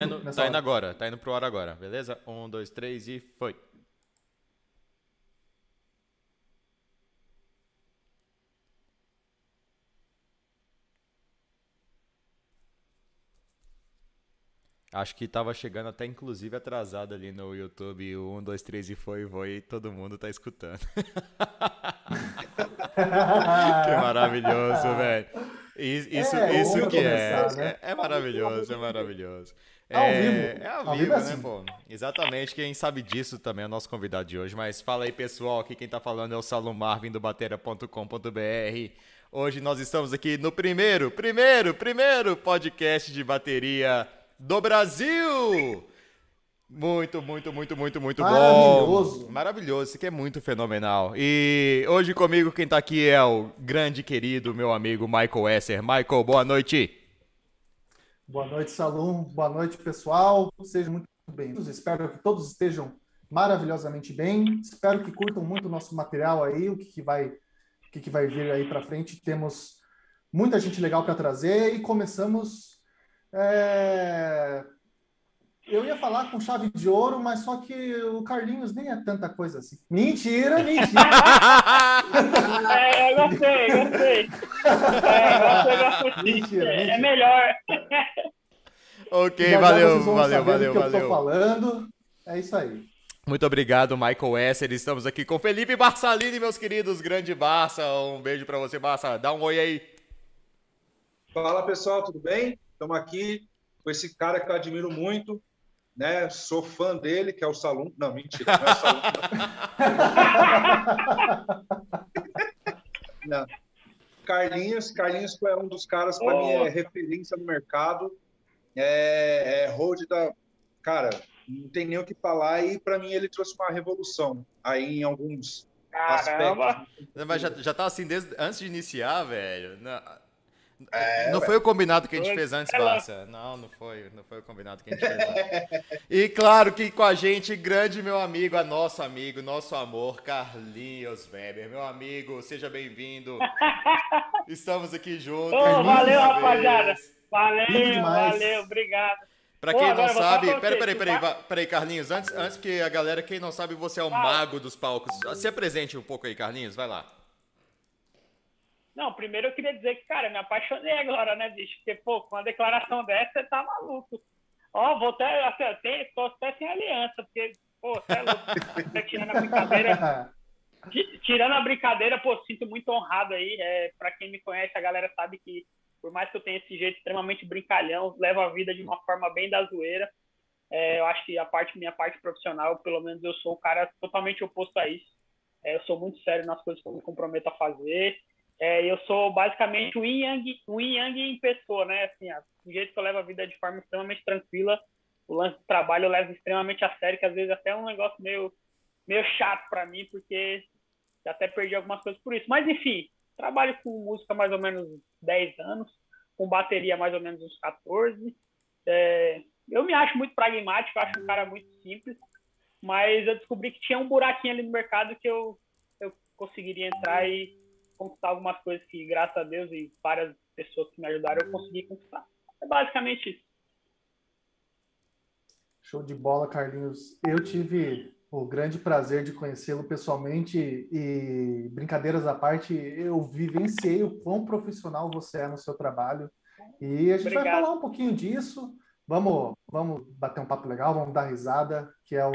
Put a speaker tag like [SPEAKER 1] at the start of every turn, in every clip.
[SPEAKER 1] indo, tá indo agora, tá indo pro ar agora, beleza? Um, dois, três e foi. Acho que tava chegando até inclusive atrasado ali no YouTube, 1, 2, 3 e foi, foi, e todo mundo tá escutando. que maravilhoso, velho. Isso, é, isso que é. começar, é. Né? É, é maravilhoso, é maravilhoso. É ao
[SPEAKER 2] vivo.
[SPEAKER 1] É ao, ao vivo, vivo é né, assim. pô? Exatamente, quem sabe disso também é o nosso convidado de hoje. Mas fala aí, pessoal, aqui quem tá falando é o Salom Marvin do Bateria.com.br. Hoje nós estamos aqui no primeiro, primeiro, primeiro podcast de bateria do Brasil! Muito, muito, muito, muito, muito
[SPEAKER 2] Maravilhoso.
[SPEAKER 1] bom. Maravilhoso. Isso aqui é muito fenomenal. E hoje comigo quem tá aqui é o grande querido meu amigo Michael Esser. Michael, boa noite.
[SPEAKER 2] Boa noite, Salum. Boa noite, pessoal. Sejam muito bem-vindos. Espero que todos estejam maravilhosamente bem. Espero que curtam muito o nosso material aí, o que, que vai o que, que vai vir aí para frente. Temos muita gente legal para trazer e começamos é eu ia falar com chave de ouro, mas só que o Carlinhos nem é tanta coisa assim. Mentira, mentira.
[SPEAKER 3] é, eu gostei, gostei. É, gostei, Mentira, é, é melhor.
[SPEAKER 1] ok, já, valeu, já valeu, valeu,
[SPEAKER 2] que
[SPEAKER 1] valeu.
[SPEAKER 2] Eu tô falando. É isso aí.
[SPEAKER 1] Muito obrigado, Michael Esser. Estamos aqui com Felipe Barçalini, meus queridos. Grande Barça. Um beijo para você, Barça. Dá um oi aí.
[SPEAKER 4] Fala, pessoal, tudo bem? Estamos aqui com esse cara que eu admiro muito, né? Sou fã dele, que é o Salum. Não, mentira, não é o Salum. não. Carlinhos, Carlinhos é um dos caras, para oh. mim, é referência no mercado. É, é hold da. Cara, não tem nem o que falar. E para mim, ele trouxe uma revolução aí em alguns Caramba. aspectos.
[SPEAKER 1] Mas já, já tá assim desde antes de iniciar, velho. Não, é, não foi o combinado que a gente fez antes, Barça. Não, não foi. Não foi o combinado que a gente fez antes. E claro que com a gente, grande meu amigo, a nosso amigo, nosso amor, Carlinhos Weber. Meu amigo, seja bem-vindo. Estamos aqui juntos.
[SPEAKER 3] Oh, valeu, rapaziada. Valeu, valeu, obrigado.
[SPEAKER 1] Pra quem não sabe, peraí, peraí, peraí, peraí, Carlinhos, antes, antes que a galera, quem não sabe, você é o mago dos palcos. Se apresente um pouco aí, Carlinhos, vai lá.
[SPEAKER 3] Não, primeiro eu queria dizer que, cara, me apaixonei agora, né, bicho? Porque, pô, com uma declaração dessa, você tá maluco. Ó, vou até, até, tô até sem aliança, porque, pô, você é louco. Tá tirando a brincadeira. Tirando a brincadeira, pô, sinto muito honrado aí. É, pra quem me conhece, a galera sabe que, por mais que eu tenha esse jeito extremamente brincalhão, levo a vida de uma forma bem da zoeira. É, eu acho que a parte, minha parte profissional, pelo menos eu sou o cara totalmente oposto a isso. É, eu sou muito sério nas coisas que eu me comprometo a fazer. É, eu sou basicamente o yin yang, o yin yang em pessoa, né? Assim, o jeito que eu levo a vida de forma extremamente tranquila, o lance do trabalho eu levo extremamente a sério, que às vezes até é um negócio meio, meio chato para mim, porque até perdi algumas coisas por isso. Mas enfim, trabalho com música mais ou menos 10 anos, com bateria mais ou menos uns 14. É, eu me acho muito pragmático, acho um cara muito simples, mas eu descobri que tinha um buraquinho ali no mercado que eu, eu conseguiria entrar e conquistar algumas coisas que, graças a Deus e várias pessoas que me ajudaram, eu consegui conquistar. É basicamente isso.
[SPEAKER 2] Show de bola, Carlinhos. Eu tive o grande prazer de conhecê-lo pessoalmente e, brincadeiras à parte, eu vivenciei o quão profissional você é no seu trabalho. E a gente Obrigado. vai falar um pouquinho disso. Vamos, vamos bater um papo legal, vamos dar risada, que é o,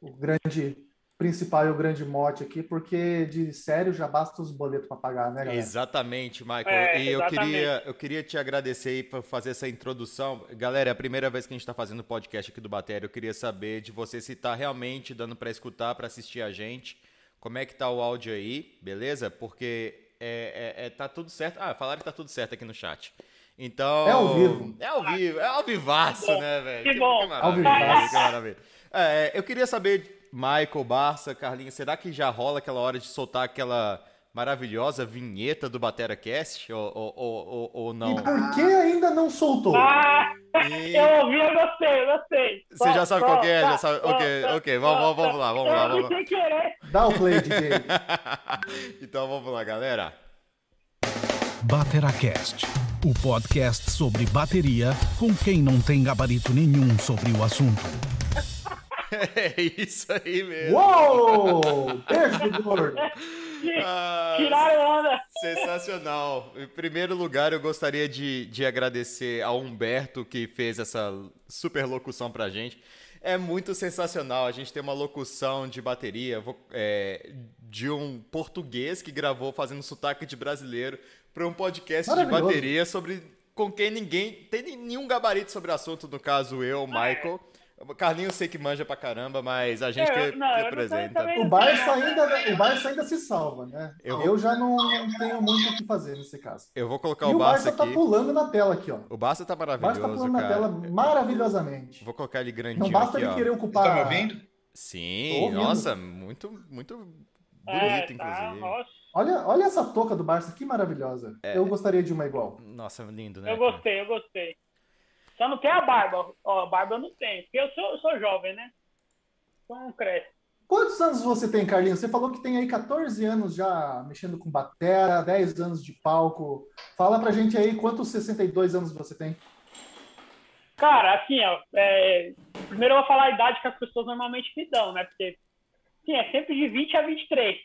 [SPEAKER 2] o grande principal e o grande mote aqui, porque de sério já basta os boletos para pagar, né, galera?
[SPEAKER 1] Exatamente, Michael. É, e eu queria, eu queria te agradecer aí por fazer essa introdução. Galera, é a primeira vez que a gente está fazendo podcast aqui do Batéria. Eu queria saber de você se está realmente dando para escutar, para assistir a gente. Como é que tá o áudio aí, beleza? Porque é, é, é, tá tudo certo. Ah, falaram que tá tudo certo aqui no chat. Então.
[SPEAKER 2] É ao vivo.
[SPEAKER 1] É ao vivo, é ao vivaço, né, velho?
[SPEAKER 3] Que, que bom. Que
[SPEAKER 1] maravilha, que maravilha. É, eu queria saber Michael, Barça, Carlinhos, será que já rola aquela hora de soltar aquela maravilhosa vinheta do Batera Cast ou, ou, ou, ou não?
[SPEAKER 2] E por que ainda não soltou?
[SPEAKER 3] Ah, e... Eu ouvi, eu gostei, eu gostei.
[SPEAKER 1] Você já sabe qual que é? Já sabe? ok, ok, vamos, vamos lá, vamos lá. Vamos lá.
[SPEAKER 2] Dá o play, DJ.
[SPEAKER 1] então vamos lá, galera.
[SPEAKER 5] Batera Cast o podcast sobre bateria com quem não tem gabarito nenhum sobre o assunto.
[SPEAKER 1] É isso aí mesmo.
[SPEAKER 2] Uou! Beijo do gordo.
[SPEAKER 3] Ah, Tiraram onda.
[SPEAKER 1] Sensacional. Em primeiro lugar, eu gostaria de, de agradecer ao Humberto que fez essa super locução pra gente. É muito sensacional. A gente tem uma locução de bateria é, de um português que gravou fazendo sotaque de brasileiro para um podcast de bateria sobre com quem ninguém tem nenhum gabarito sobre o assunto, no caso eu, Michael. Carlinhos sei que manja pra caramba, mas a gente é, que não, representa.
[SPEAKER 2] O Barça, ainda, o Barça ainda se salva, né? Eu, eu já não, não, tenho muito o que fazer nesse caso.
[SPEAKER 1] Eu vou colocar e o Barça,
[SPEAKER 2] Barça tá
[SPEAKER 1] aqui.
[SPEAKER 2] tá pulando na tela aqui, ó.
[SPEAKER 1] O Barça tá maravilhoso, O Barça tá pulando
[SPEAKER 2] cara. na tela maravilhosamente.
[SPEAKER 1] Vou colocar ele grandinho
[SPEAKER 2] Não basta
[SPEAKER 1] aqui,
[SPEAKER 2] ele
[SPEAKER 1] ó.
[SPEAKER 2] querer ocupar...
[SPEAKER 4] Tá me ouvindo?
[SPEAKER 1] Sim, nossa, muito, muito bonito, é, tá, inclusive. Nossa.
[SPEAKER 2] Olha, olha essa touca do Barça, que maravilhosa. É. Eu gostaria de uma igual.
[SPEAKER 1] Nossa, lindo, né?
[SPEAKER 3] Eu gostei, eu gostei. Só não tem a barba. Ó, a barba eu não tenho. Porque eu sou, eu sou jovem, né? Então não cresce.
[SPEAKER 2] Quantos anos você tem, Carlinhos? Você falou que tem aí 14 anos já mexendo com batera, 10 anos de palco. Fala pra gente aí quantos 62 anos você tem.
[SPEAKER 3] Cara, assim, ó, é... primeiro eu vou falar a idade que as pessoas normalmente me dão, né? Porque, sim, é sempre de 20 a 23.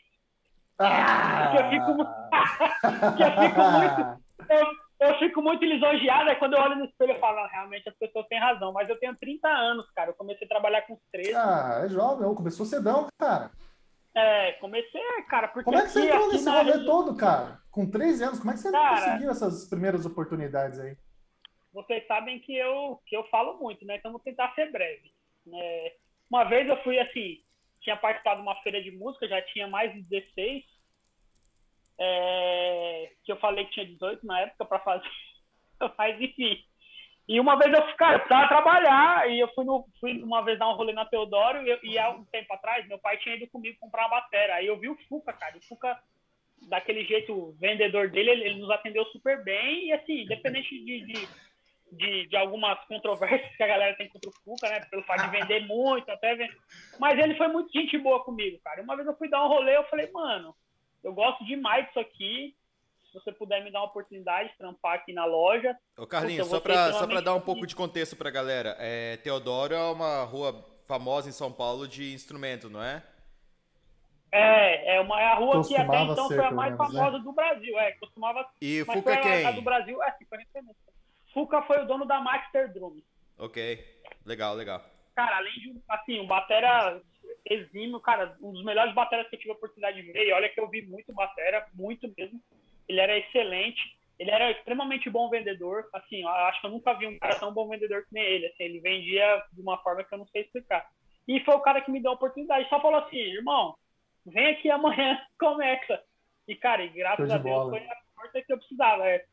[SPEAKER 3] Ah! Porque eu fico, Porque eu fico muito... Eu, eu fico muito lisonjeado, é quando eu olho no espelho e falo, realmente as pessoas têm razão, mas eu tenho 30 anos, cara. Eu comecei a trabalhar com 13.
[SPEAKER 2] Ah, é jovem, começou cedão, cara.
[SPEAKER 3] É, comecei, cara, porque.
[SPEAKER 2] Como é que você
[SPEAKER 3] aqui,
[SPEAKER 2] entrou nesse rolê todo, cara? Com 13 anos, como é que você cara, conseguiu essas primeiras oportunidades aí?
[SPEAKER 3] Vocês sabem que eu, que eu falo muito, né? Então vou tentar ser breve. É, uma vez eu fui assim, tinha participado de uma feira de música, já tinha mais de 16 é, que eu falei que tinha 18 na época para fazer, mas enfim. E uma vez eu, cara, eu precisava trabalhar e eu fui, no, fui uma vez dar um rolê na Teodoro e, e há um tempo atrás meu pai tinha ido comigo comprar uma bateria. Aí eu vi o Fuca, cara. O Fuca, daquele jeito, o vendedor dele, ele, ele nos atendeu super bem e assim, independente de, de, de, de, algumas controvérsias que a galera tem contra o Fuca, né? Pelo fato de vender muito, até vender. Mas ele foi muito gente boa comigo, cara. Uma vez eu fui dar um rolê, eu falei, mano, eu gosto demais disso aqui. Se você puder me dar uma oportunidade de trampar aqui na loja.
[SPEAKER 1] Ô, Carlinhos, só para só dar um pouco de contexto para a galera. É, Teodoro é uma rua famosa em São Paulo de instrumento, não é?
[SPEAKER 3] É, é, uma, é a rua costumava que até então foi a mais menos, né? famosa né? do Brasil. É, costumava
[SPEAKER 1] E mas Fuca quem?
[SPEAKER 3] A, a do Brasil, é, Fuca foi o dono da Master Drum.
[SPEAKER 1] Ok, legal, legal.
[SPEAKER 3] Cara, além de, assim, um batera exímio, cara, um dos melhores bateras que eu tive a oportunidade de ver. E olha que eu vi muito batera, muito mesmo. Ele era excelente. Ele era extremamente bom vendedor. Assim, acho que eu nunca vi um cara tão bom vendedor que nem ele. Assim, ele vendia de uma forma que eu não sei explicar. E foi o cara que me deu a oportunidade. Só falou assim, irmão, vem aqui amanhã, começa. E, cara, e graças a Deus bola. foi a porta que eu precisava. É.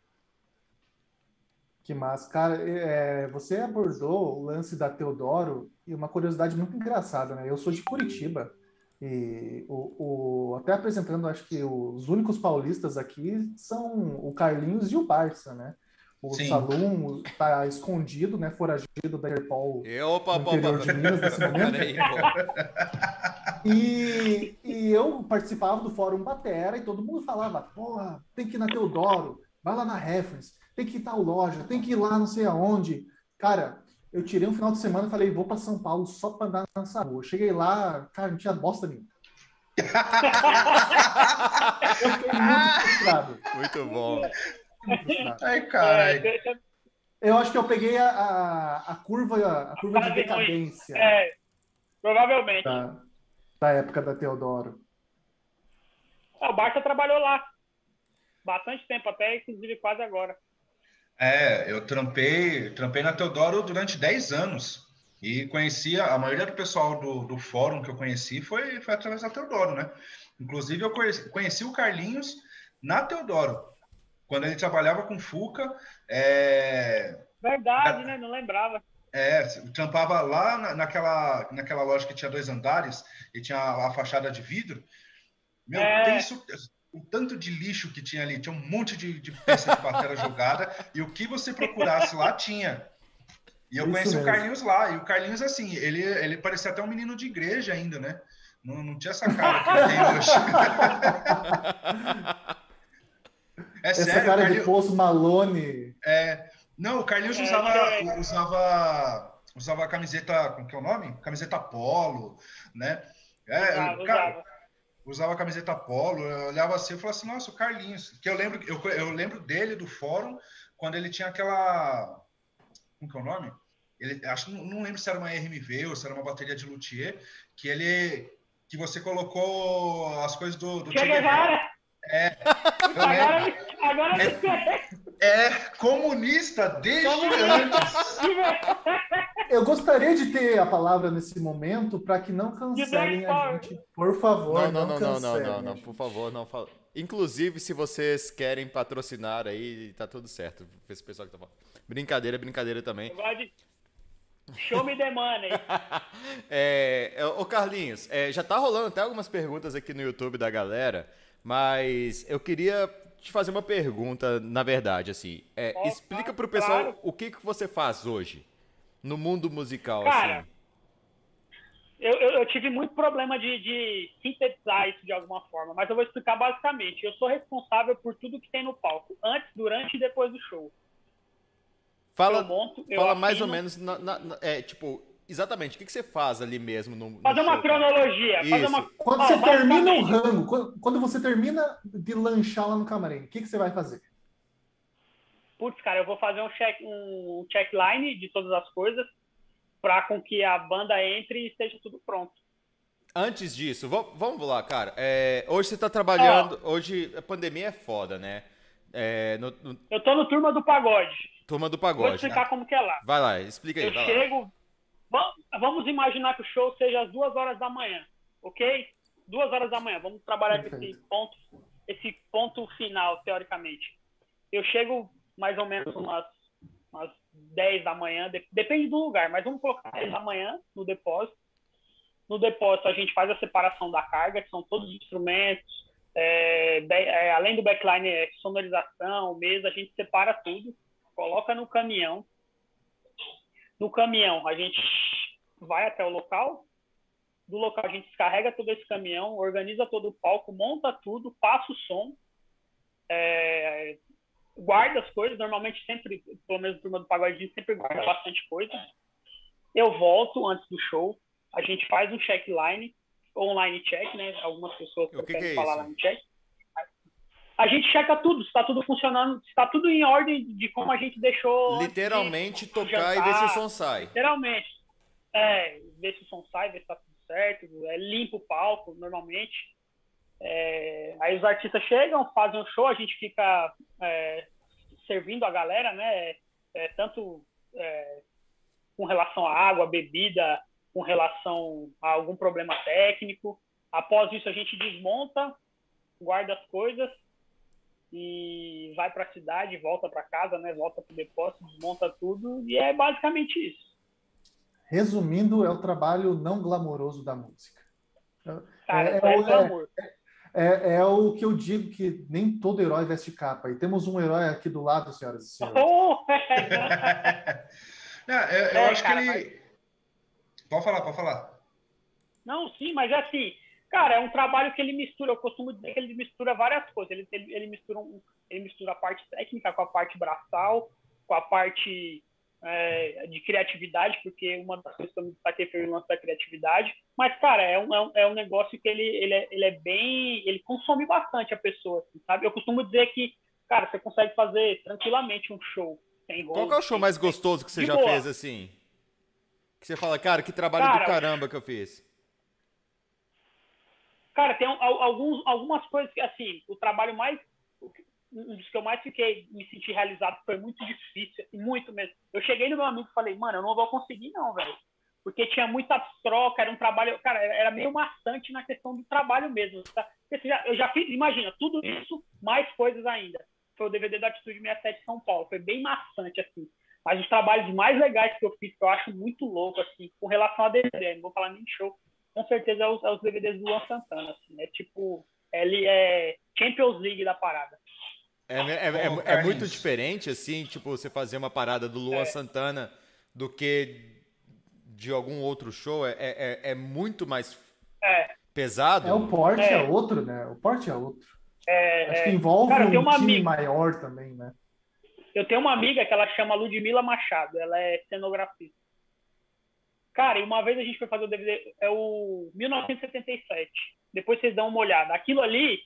[SPEAKER 2] Que massa. Cara, é, você abordou o lance da Teodoro e uma curiosidade muito engraçada, né? Eu sou de Curitiba e o, o, até apresentando, acho que os únicos paulistas aqui são o Carlinhos e o Barça, né? O Sim. Salum está escondido, né? Foragido da Interpol
[SPEAKER 1] opa, no interior opa, de Minas nesse momento. Aí,
[SPEAKER 2] e, e eu participava do Fórum Batera e todo mundo falava, porra, tem que ir na Teodoro, vai lá na Reference, tem que ir tal loja, tem que ir lá não sei aonde. Cara, eu tirei um final de semana e falei, vou para São Paulo só para andar nessa rua. Cheguei lá, cara, não tinha bosta nenhuma. eu fiquei muito frustrado.
[SPEAKER 1] Muito bom.
[SPEAKER 4] Ai, caralho.
[SPEAKER 2] Eu acho que eu peguei a, a, a curva, a curva de decadência.
[SPEAKER 3] É, provavelmente.
[SPEAKER 2] Da, da época da Teodoro.
[SPEAKER 3] o Barça trabalhou lá. Bastante tempo, até inclusive quase agora.
[SPEAKER 4] É, eu trampei, trampei na Teodoro durante 10 anos. E conhecia, a maioria do pessoal do, do fórum que eu conheci foi, foi através da Teodoro, né? Inclusive, eu conheci, conheci o Carlinhos na Teodoro, quando ele trabalhava com Fuca. É...
[SPEAKER 3] Verdade, né? Não lembrava.
[SPEAKER 4] É, trampava lá na, naquela, naquela loja que tinha dois andares e tinha a, a fachada de vidro. Meu, é. tem isso, o tanto de lixo que tinha ali, tinha um monte de, de peça de bateria jogada, e o que você procurasse lá tinha. E eu Isso conheci mesmo. o Carlinhos lá, e o Carlinhos, assim, ele, ele parecia até um menino de igreja ainda, né? Não, não tinha essa cara que ele tem hoje.
[SPEAKER 2] é Essa sério, cara Carlinhos... de Poço Malone.
[SPEAKER 4] É, não, o Carlinhos é, usava, é. usava, usava a camiseta, como que é o nome? Camiseta polo, né? É, usava, cara, usava. Usava a camiseta polo, eu olhava assim e falava assim, nossa, o Carlinhos. Que eu lembro, eu, eu lembro dele do fórum quando ele tinha aquela. Como que é o nome? Ele, acho não, lembro se era uma RMV ou se era uma bateria de luthier, que ele que você colocou as coisas do, do
[SPEAKER 3] Che Guevara.
[SPEAKER 4] É.
[SPEAKER 3] Agora, agora
[SPEAKER 4] é, é comunista desde antes.
[SPEAKER 2] Eu gostaria de ter a palavra nesse momento para que não cancelem a gente. Por favor,
[SPEAKER 1] não, não, não, não, não, não, não, por favor, não fala. Inclusive, se vocês querem patrocinar aí, tá tudo certo. Esse pessoal que tá falando. Brincadeira, brincadeira também.
[SPEAKER 3] Show me the money.
[SPEAKER 1] é, ô Carlinhos, é, já tá rolando até algumas perguntas aqui no YouTube da galera, mas eu queria te fazer uma pergunta, na verdade, assim. É, oh, explica pro pessoal claro. o que, que você faz hoje no mundo musical,
[SPEAKER 3] Cara,
[SPEAKER 1] assim.
[SPEAKER 3] Eu, eu, eu, tive muito problema de, de, sintetizar isso de alguma forma, mas eu vou explicar basicamente. Eu sou responsável por tudo que tem no palco, antes, durante e depois do show.
[SPEAKER 1] Fala, monto, fala mais ou menos, na, na, na, é, tipo, exatamente, o que, que você faz ali mesmo no, no
[SPEAKER 3] Fazer show, uma cronologia. Fazer uma...
[SPEAKER 2] Quando oh, você termina o rango, quando, quando, você termina de lanchar lá no camarim, o que, que você vai fazer?
[SPEAKER 3] Putz, cara, eu vou fazer um, check, um checkline de todas as coisas para com que a banda entre e esteja tudo pronto.
[SPEAKER 1] Antes disso, vamos lá, cara. É, hoje você está trabalhando. Oh. Hoje a pandemia é foda, né? É, no, no...
[SPEAKER 3] Eu tô no Turma do Pagode.
[SPEAKER 1] Turma do Pagode.
[SPEAKER 3] Vou explicar como que é lá.
[SPEAKER 1] Vai lá, explica aí.
[SPEAKER 3] Eu chego. Lá. Vamos imaginar que o show seja às duas horas da manhã, ok? Duas horas da manhã. Vamos trabalhar esse ponto, esse ponto final, teoricamente. Eu chego mais ou menos umas, umas 10 da manhã, depende do lugar, mas vamos colocar 10 da manhã no depósito. No depósito a gente faz a separação da carga, que são todos os instrumentos, é, é, além do backline, é sonorização, mesa, a gente separa tudo, coloca no caminhão. No caminhão, a gente vai até o local. Do local, a gente descarrega todo esse caminhão, organiza todo o palco, monta tudo, passa o som, é, guarda as coisas. Normalmente, sempre, pelo menos turma do pagode, a gente sempre guarda bastante coisa. Eu volto antes do show, a gente faz um checkline online check, né? Algumas pessoas
[SPEAKER 1] que, que é falar
[SPEAKER 3] online check. A gente checa tudo, se está tudo funcionando, se está tudo em ordem de como a gente deixou.
[SPEAKER 1] Literalmente tocar jantar, e ver se o som sai.
[SPEAKER 3] Literalmente. É, ver se o som sai, ver se está tudo certo, é, limpa o palco normalmente. É, aí os artistas chegam, fazem um show, a gente fica é, servindo a galera, né? É, tanto é, com relação à água, bebida, com relação a algum problema técnico. Após isso, a gente desmonta, guarda as coisas e vai para a cidade, volta para casa, né? Volta para o depósito, desmonta tudo e é basicamente isso.
[SPEAKER 2] Resumindo, é o trabalho não glamouroso da música.
[SPEAKER 3] Cara, é, é,
[SPEAKER 2] é, é, é, o que eu digo que nem todo herói veste capa. E temos um herói aqui do lado, senhoras e senhores.
[SPEAKER 3] Oh!
[SPEAKER 4] não, eu, eu é, acho cara, que ele. Mas Pode falar, pode falar.
[SPEAKER 3] Não, sim, mas é assim, cara, é um trabalho que ele mistura, eu costumo dizer que ele mistura várias coisas. Ele, ele, ele mistura, um, ele mistura a parte técnica com a parte braçal, com a parte é, de criatividade, porque uma das coisas que eu me destaquei foi o lance da criatividade. Mas, cara, é um, é um, é um negócio que ele, ele, é, ele é bem. Ele consome bastante a pessoa, assim, sabe? Eu costumo dizer que, cara, você consegue fazer tranquilamente um show. Sem
[SPEAKER 1] Qual é o show mais gostoso que você já boa. fez, assim? Que você fala, cara, que trabalho cara, do caramba que eu fiz.
[SPEAKER 3] Cara, tem alguns, algumas coisas que, assim, o trabalho mais. Um dos que eu mais fiquei, me senti realizado, foi muito difícil, muito mesmo. Eu cheguei no meu amigo e falei, mano, eu não vou conseguir, não, velho. Porque tinha muita troca, era um trabalho. Cara, era meio maçante na questão do trabalho mesmo. Tá? Eu já fiz, imagina, tudo isso, mais coisas ainda. Foi o DVD da Atitude 67 São Paulo. Foi bem maçante, assim. Mas os trabalhos mais legais que eu fiz, que eu acho muito louco, assim, com relação a DVD, não vou falar nem show, com certeza é os, é os DVDs do Luan Santana, assim, é tipo, ele é Champions League da parada.
[SPEAKER 1] É, é, é, é, muito diferente, assim, tipo, você fazer uma parada do Luan é. Santana do que de algum outro show, é, é, é muito mais pesado.
[SPEAKER 2] É, o porte é. outro, né? O porte é outro. Acho que envolve Cara, um time amiga... maior também, né?
[SPEAKER 3] Eu tenho uma amiga que ela chama Ludmila Machado, ela é cenografista. Cara, e uma vez a gente foi fazer o DVD, é o 1977. Depois vocês dão uma olhada. Aquilo ali,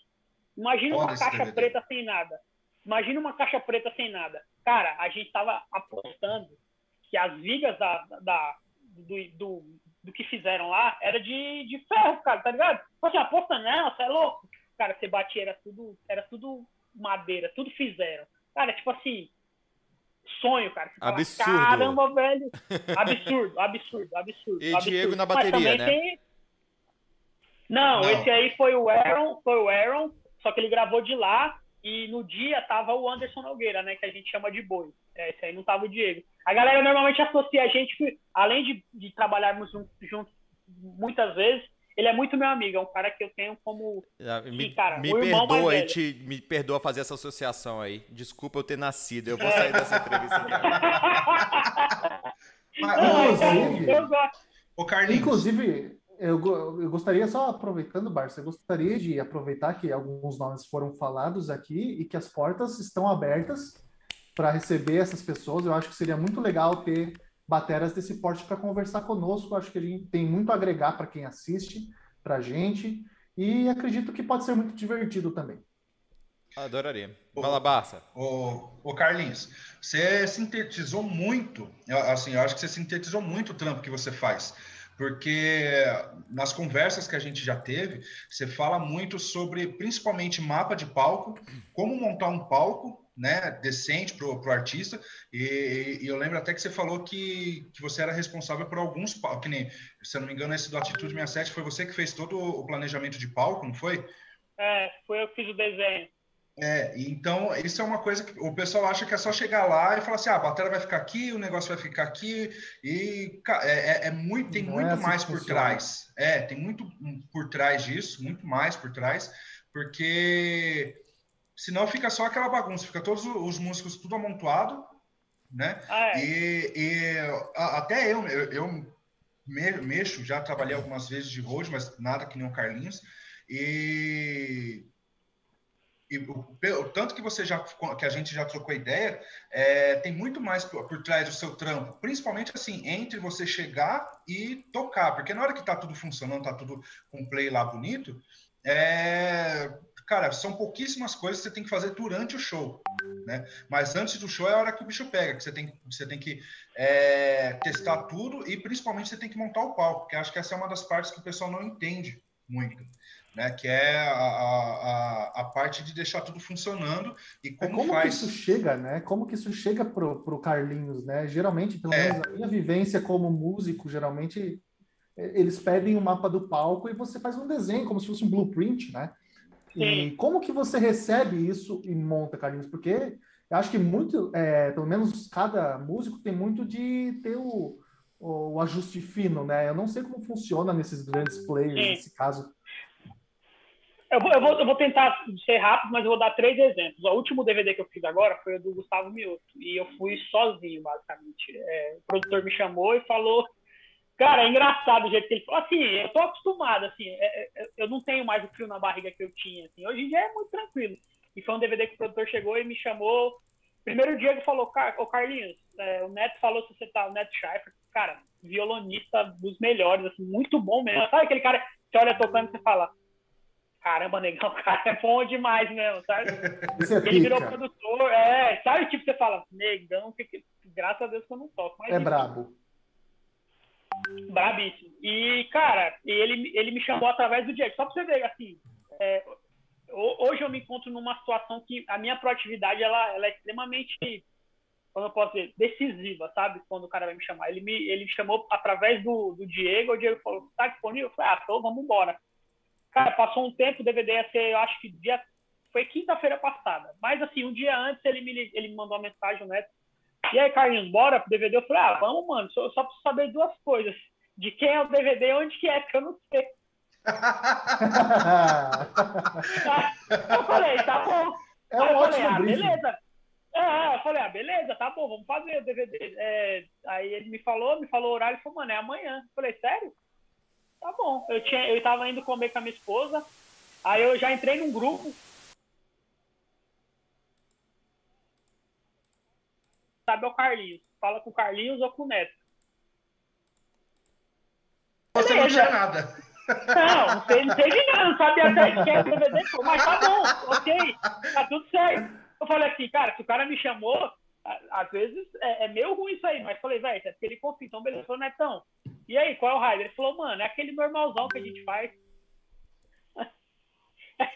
[SPEAKER 3] imagina uma caixa DVD. preta sem nada. Imagina uma caixa preta sem nada. Cara, a gente tava apostando que as vigas da, da do, do, do, que fizeram lá era de, de ferro, cara, tá ligado? Você tipo aposta não, você é louco. Cara, você batia, era tudo, era tudo madeira, tudo fizeram. Cara, tipo assim, sonho, cara.
[SPEAKER 1] absurdo.
[SPEAKER 3] Fala, Caramba, velho. Absurdo, absurdo, absurdo.
[SPEAKER 1] E
[SPEAKER 3] absurdo.
[SPEAKER 1] Diego na bateria, né? Tem...
[SPEAKER 3] Não, Não, esse aí foi o Aaron, foi o Aaron, só que ele gravou de lá e no dia tava o Anderson Nogueira, né, que a gente chama de boi. É, esse aí não tava o Diego. A galera normalmente associa a gente, além de, de trabalharmos juntos muitas vezes, ele é muito meu amigo, é um cara que eu tenho como.
[SPEAKER 1] Ah, me, cara, me perdoa aí, te, me perdoa fazer essa associação aí. Desculpa eu ter nascido, eu vou sair dessa entrevista aqui.
[SPEAKER 2] Mas, inclusive, eu, o Carlinhos. Inclusive, eu, eu gostaria só aproveitando, Barça, eu gostaria de aproveitar que alguns nomes foram falados aqui e que as portas estão abertas para receber essas pessoas. Eu acho que seria muito legal ter bateras desse porte para conversar conosco. Acho que a gente tem muito a agregar para quem assiste, para a gente, e acredito que pode ser muito divertido também.
[SPEAKER 1] Adoraria. Fala, Barça.
[SPEAKER 6] O, o Carlinhos, você sintetizou muito, assim, eu acho que você sintetizou muito o trampo que você faz porque nas conversas que a gente já teve, você fala muito sobre principalmente mapa de palco, como montar um palco né, decente para o artista. E, e, eu lembro até que você falou que, que você era responsável por alguns palcos, que nem, se eu não me engano, esse do Atitude 67 foi você que fez todo o planejamento de palco, não foi?
[SPEAKER 3] É, foi eu que fiz o desenho.
[SPEAKER 6] É, então isso é uma coisa que o pessoal acha que é só chegar lá e falar assim: ah, a bateria vai ficar aqui, o negócio vai ficar aqui, e é, é, é muito, tem Não muito é assim mais por trás. É, tem muito por trás disso, muito mais por trás, porque senão fica só aquela bagunça, fica todos os músicos tudo amontoado, né? Ah, é. e, e até eu, eu, eu mexo, já trabalhei algumas vezes de road, mas nada que nem o Carlinhos, e e o, o, tanto que você já que a gente já trocou ideia, é, tem muito mais por, por, trás do seu trampo, principalmente assim, entre você chegar e tocar, porque na hora que tá tudo funcionando, tá tudo com play lá bonito, é, cara, são pouquíssimas coisas que você tem que fazer durante o show, né? Mas antes do show é a hora que o bicho pega, que você tem, você tem que é, testar tudo e principalmente você tem que montar o palco, porque acho que essa é uma das partes que o pessoal não entende muito né? Que é a, a, a parte de deixar tudo funcionando e como, é
[SPEAKER 2] como
[SPEAKER 6] faz...
[SPEAKER 2] que isso chega, né? Como que isso chega pro, pro Carlinhos, né? Geralmente, pelo é. menos a minha vivência como músico, geralmente eles pedem o um mapa do palco e você faz um desenho como se fosse um blueprint, né? Sim. E como que você recebe isso e monta, Carlinhos? Porque eu acho que muito, é, pelo menos cada músico tem muito de ter o, o, o, ajuste fino, né? Eu não sei como funciona nesses grandes players, Sim. nesse caso.
[SPEAKER 3] Eu vou, eu, vou, eu vou tentar ser rápido, mas eu vou dar três exemplos. O último DVD que eu fiz agora foi o do Gustavo Mioto. E eu fui sozinho, basicamente. É, o produtor me chamou e falou. Cara, é engraçado o jeito que ele falou. Assim, eu tô acostumado, assim. É, é, eu não tenho mais o frio na barriga que eu tinha, assim. Hoje em dia é muito tranquilo. E foi um DVD que o produtor chegou e me chamou. Primeiro dia ele falou, ô Carlinhos, é, o Neto falou se você tá, o Neto Schreifer, cara, violonista dos melhores, assim, muito bom mesmo. Sabe aquele cara que você olha tocando e você fala, caramba, negão, o cara é bom demais mesmo, sabe?
[SPEAKER 2] Isso é
[SPEAKER 3] ele virou produtor, é, sabe, tipo, você fala, negão, que, que, graças a Deus que eu não toco. Mas,
[SPEAKER 2] é brabo.
[SPEAKER 3] Brabíssimo. E, cara, ele, ele me chamou através do Diego, só pra você ver, assim, é, hoje eu me encontro numa situação que a minha proatividade, ela, ela é extremamente, como eu posso dizer, decisiva, sabe? Quando o cara vai me chamar. Ele me, ele me chamou através do, do Diego, o Diego falou, tá disponível? Eu falei, ah, tô, vamos embora. Cara, passou um tempo, o DVD ia ser, eu acho que dia. Foi quinta-feira passada. Mas assim, um dia antes ele me, ele me mandou uma mensagem, né? E aí, Carlinhos, bora pro DVD? Eu falei, ah, vamos, mano, só, só preciso saber duas coisas. De quem é o DVD e onde que é, que eu não sei. eu falei, tá bom.
[SPEAKER 2] É um ótimo falei,
[SPEAKER 3] ah, beleza. É, eu falei, ah, beleza, tá bom, vamos fazer o DVD. É, aí ele me falou, me falou o horário e falou, mano, é amanhã. Eu falei, sério? Tá bom. Eu, tinha, eu tava indo comer com a minha esposa, aí eu já entrei num grupo. Sabe é o Carlinhos. Fala com o Carlinhos ou com o Neto.
[SPEAKER 6] Você não tinha nada.
[SPEAKER 3] Não, não sei, não nada, não sabia até que era DVD, mas tá bom, ok, tá tudo certo. Eu falei assim, cara, se o cara me chamou, às vezes é, é meio ruim isso aí, mas falei, velho, é porque ele confia, então beleza, falou, Netão, e aí, qual é o raio? Ele falou, mano, é aquele normalzão que a gente faz.